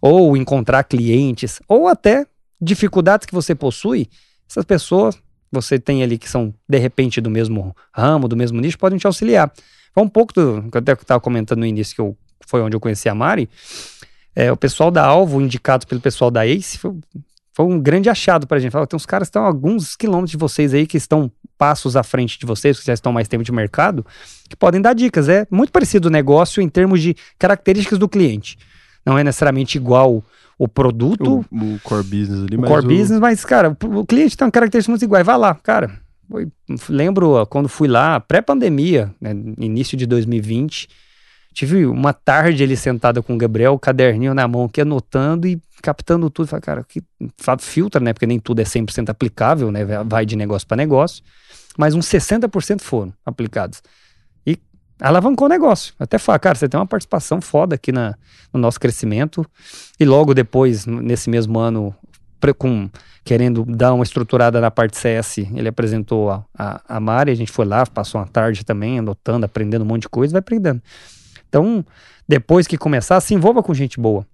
ou encontrar clientes, ou até dificuldades que você possui, essas pessoas você tem ali que são de repente do mesmo ramo, do mesmo nicho, podem te auxiliar. Foi um pouco do que eu até estava comentando no início, que eu, foi onde eu conheci a Mari. É, o pessoal da Alvo, indicado pelo pessoal da Ace, foi, foi um grande achado pra gente. Falou, tem uns caras que estão a alguns quilômetros de vocês aí, que estão passos à frente de vocês, que já estão mais tempo de mercado, que podem dar dicas. É muito parecido o negócio em termos de características do cliente. Não é necessariamente igual o produto, O, o core business ali, o mas core o- business, mas, cara, o cliente tem uma característica muito igual. Vai lá, cara. Lembro quando fui lá, pré-pandemia, né, início de 2020, tive uma tarde ali sentada com o Gabriel, caderninho na mão aqui, anotando e captando tudo. Falei, cara, que filtra, né? Porque nem tudo é 100% aplicável, né? Vai de negócio para negócio. Mas uns 60% foram aplicados. Alavancou o negócio. Até falar, cara, você tem uma participação foda aqui na, no nosso crescimento. E logo depois, nesse mesmo ano, com, querendo dar uma estruturada na parte CS, ele apresentou a, a, a Mari, a gente foi lá, passou uma tarde também, anotando, aprendendo um monte de coisa, vai aprendendo. Então, depois que começar, se envolva com gente boa.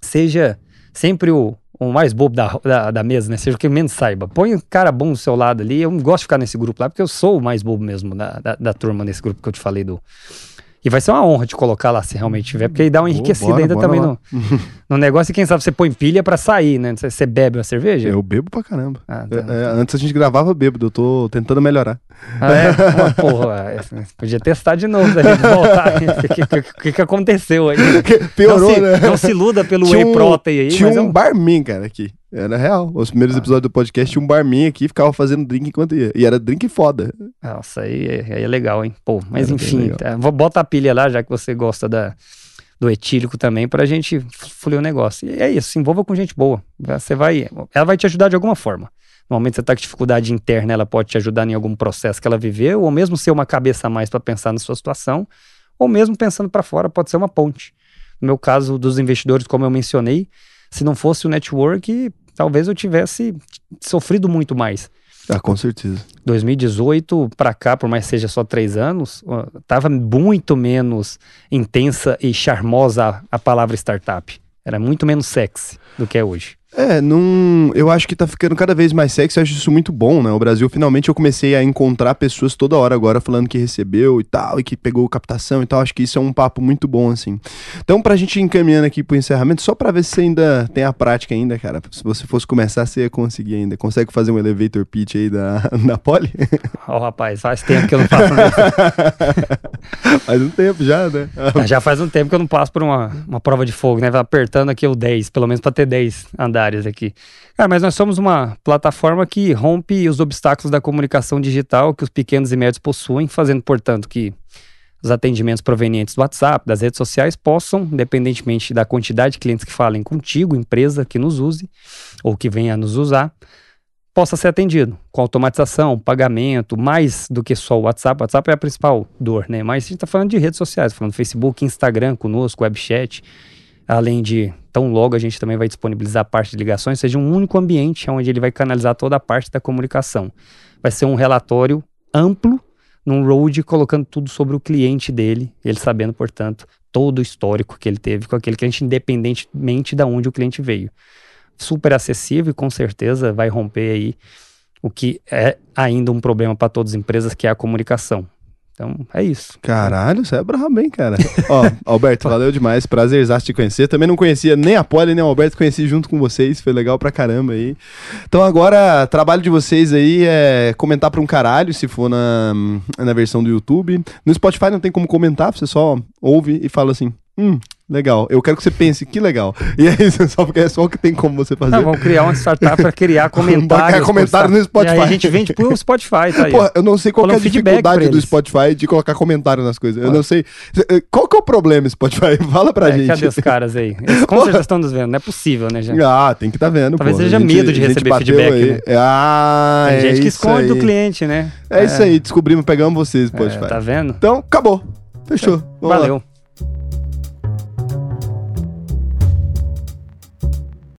Seja sempre o, o mais bobo da, da, da mesa, né? Seja o que menos saiba. Põe um cara bom do seu lado ali. Eu não gosto de ficar nesse grupo lá, porque eu sou o mais bobo mesmo da, da, da turma nesse grupo que eu te falei do. E vai ser uma honra te colocar lá se realmente tiver, porque aí dá uma enriquecida bora, ainda bora também no, no negócio. E quem sabe você põe pilha pra sair, né? Você, você bebe uma cerveja? Eu bebo pra caramba. Ah, tá. É, é, antes a gente gravava bêbado, eu tô tentando melhorar. Ah, é? Uma porra, podia testar de novo, gente voltar. O que, que, que, aconteceu aí? Piorou, não se, né? Não se iluda pelo Tinha whey um- protein aí, Tinha mas é um um- barman, cara, aqui. Era real. Os Ah. primeiros episódios do podcast tinha um barman aqui, ficava fazendo drink enquanto ia. E era drink foda. Nossa, aí, é- aí é legal, hein? Pô, mas Era enfim, tá, vou botar a pilha lá, já que você gosta da, do etílico também, pra gente fluir o negócio. E é isso, se envolva com gente boa. Você vai. Ela vai te ajudar de alguma forma. No momento que você tá com dificuldade interna, ela pode te ajudar em algum processo que ela viveu, ou mesmo ser uma cabeça a mais pra pensar na sua situação, ou mesmo pensando pra fora, pode ser uma ponte. No meu caso dos investidores, como eu mencionei, se não fosse o network, talvez eu tivesse sofrido muito mais. Ah, com certeza. 2018 para cá, por mais que seja só três anos, ó, tava muito menos intensa e charmosa a palavra startup. Era muito menos sexy do que é hoje. É, num, eu acho que tá ficando cada vez mais sexy, eu acho isso muito bom, né? O Brasil, finalmente, eu comecei a encontrar pessoas toda hora agora falando que recebeu e tal, e que pegou captação e tal. Acho que isso é um papo muito bom, assim. Então, pra gente ir encaminhando aqui pro encerramento, só pra ver se você ainda tem a prática ainda, cara. Se você fosse começar, você ia conseguir ainda. Consegue fazer um elevator pitch aí da, da Poli? Ó, rapaz, faz tempo que eu não faço isso. faz um tempo já, né? já faz um tempo que eu não passo por uma, uma prova de fogo, né? Vai apertando aqui o 10, pelo menos pra ter 10 andar áreas aqui. Cara, mas nós somos uma plataforma que rompe os obstáculos da comunicação digital que os pequenos e médios possuem, fazendo, portanto, que os atendimentos provenientes do WhatsApp, das redes sociais, possam, independentemente da quantidade de clientes que falem contigo, empresa que nos use ou que venha a nos usar, possa ser atendido com automatização, pagamento, mais do que só o WhatsApp. O WhatsApp é a principal dor, né? Mas a gente está falando de redes sociais, falando Facebook, Instagram conosco, webchat, além de tão logo a gente também vai disponibilizar a parte de ligações, seja um único ambiente onde ele vai canalizar toda a parte da comunicação. Vai ser um relatório amplo, num road, colocando tudo sobre o cliente dele, ele sabendo, portanto, todo o histórico que ele teve com aquele cliente, independentemente de onde o cliente veio. Super acessível e com certeza vai romper aí o que é ainda um problema para todas as empresas, que é a comunicação. Então, é isso. Caralho, você é brabo, hein, cara? Ó, Alberto, valeu demais. Prazer te conhecer. Também não conhecia nem a Poli, nem o Alberto, conheci junto com vocês. Foi legal pra caramba aí. Então, agora, trabalho de vocês aí é comentar pra um caralho, se for na, na versão do YouTube. No Spotify não tem como comentar, você só ouve e fala assim: hum, Legal. Eu quero que você pense, que legal. E é isso, só porque é só o que tem como você fazer. Não, vamos criar uma startup para criar comentários. criar comentário no Spotify. A gente vende pro Spotify, tá aí. Pô, eu não sei qual é a dificuldade do Spotify de colocar comentário nas coisas. Eu não sei. Eh, qual que é o problema, Spotify? Fala pra é, gente. Cadê os caras aí? Eles com certeza estão nos vendo. Não é possível, né, gente? Ah, tem que estar tá vendo. Talvez seja medo de receber feedback. Né? Ah, tem é gente que esconde do cliente, né? É, é, isso aí. Descobrimos, pegamos vocês, é, Spotify. tá vendo? Então, acabou. Fechou. Valeu. Lá.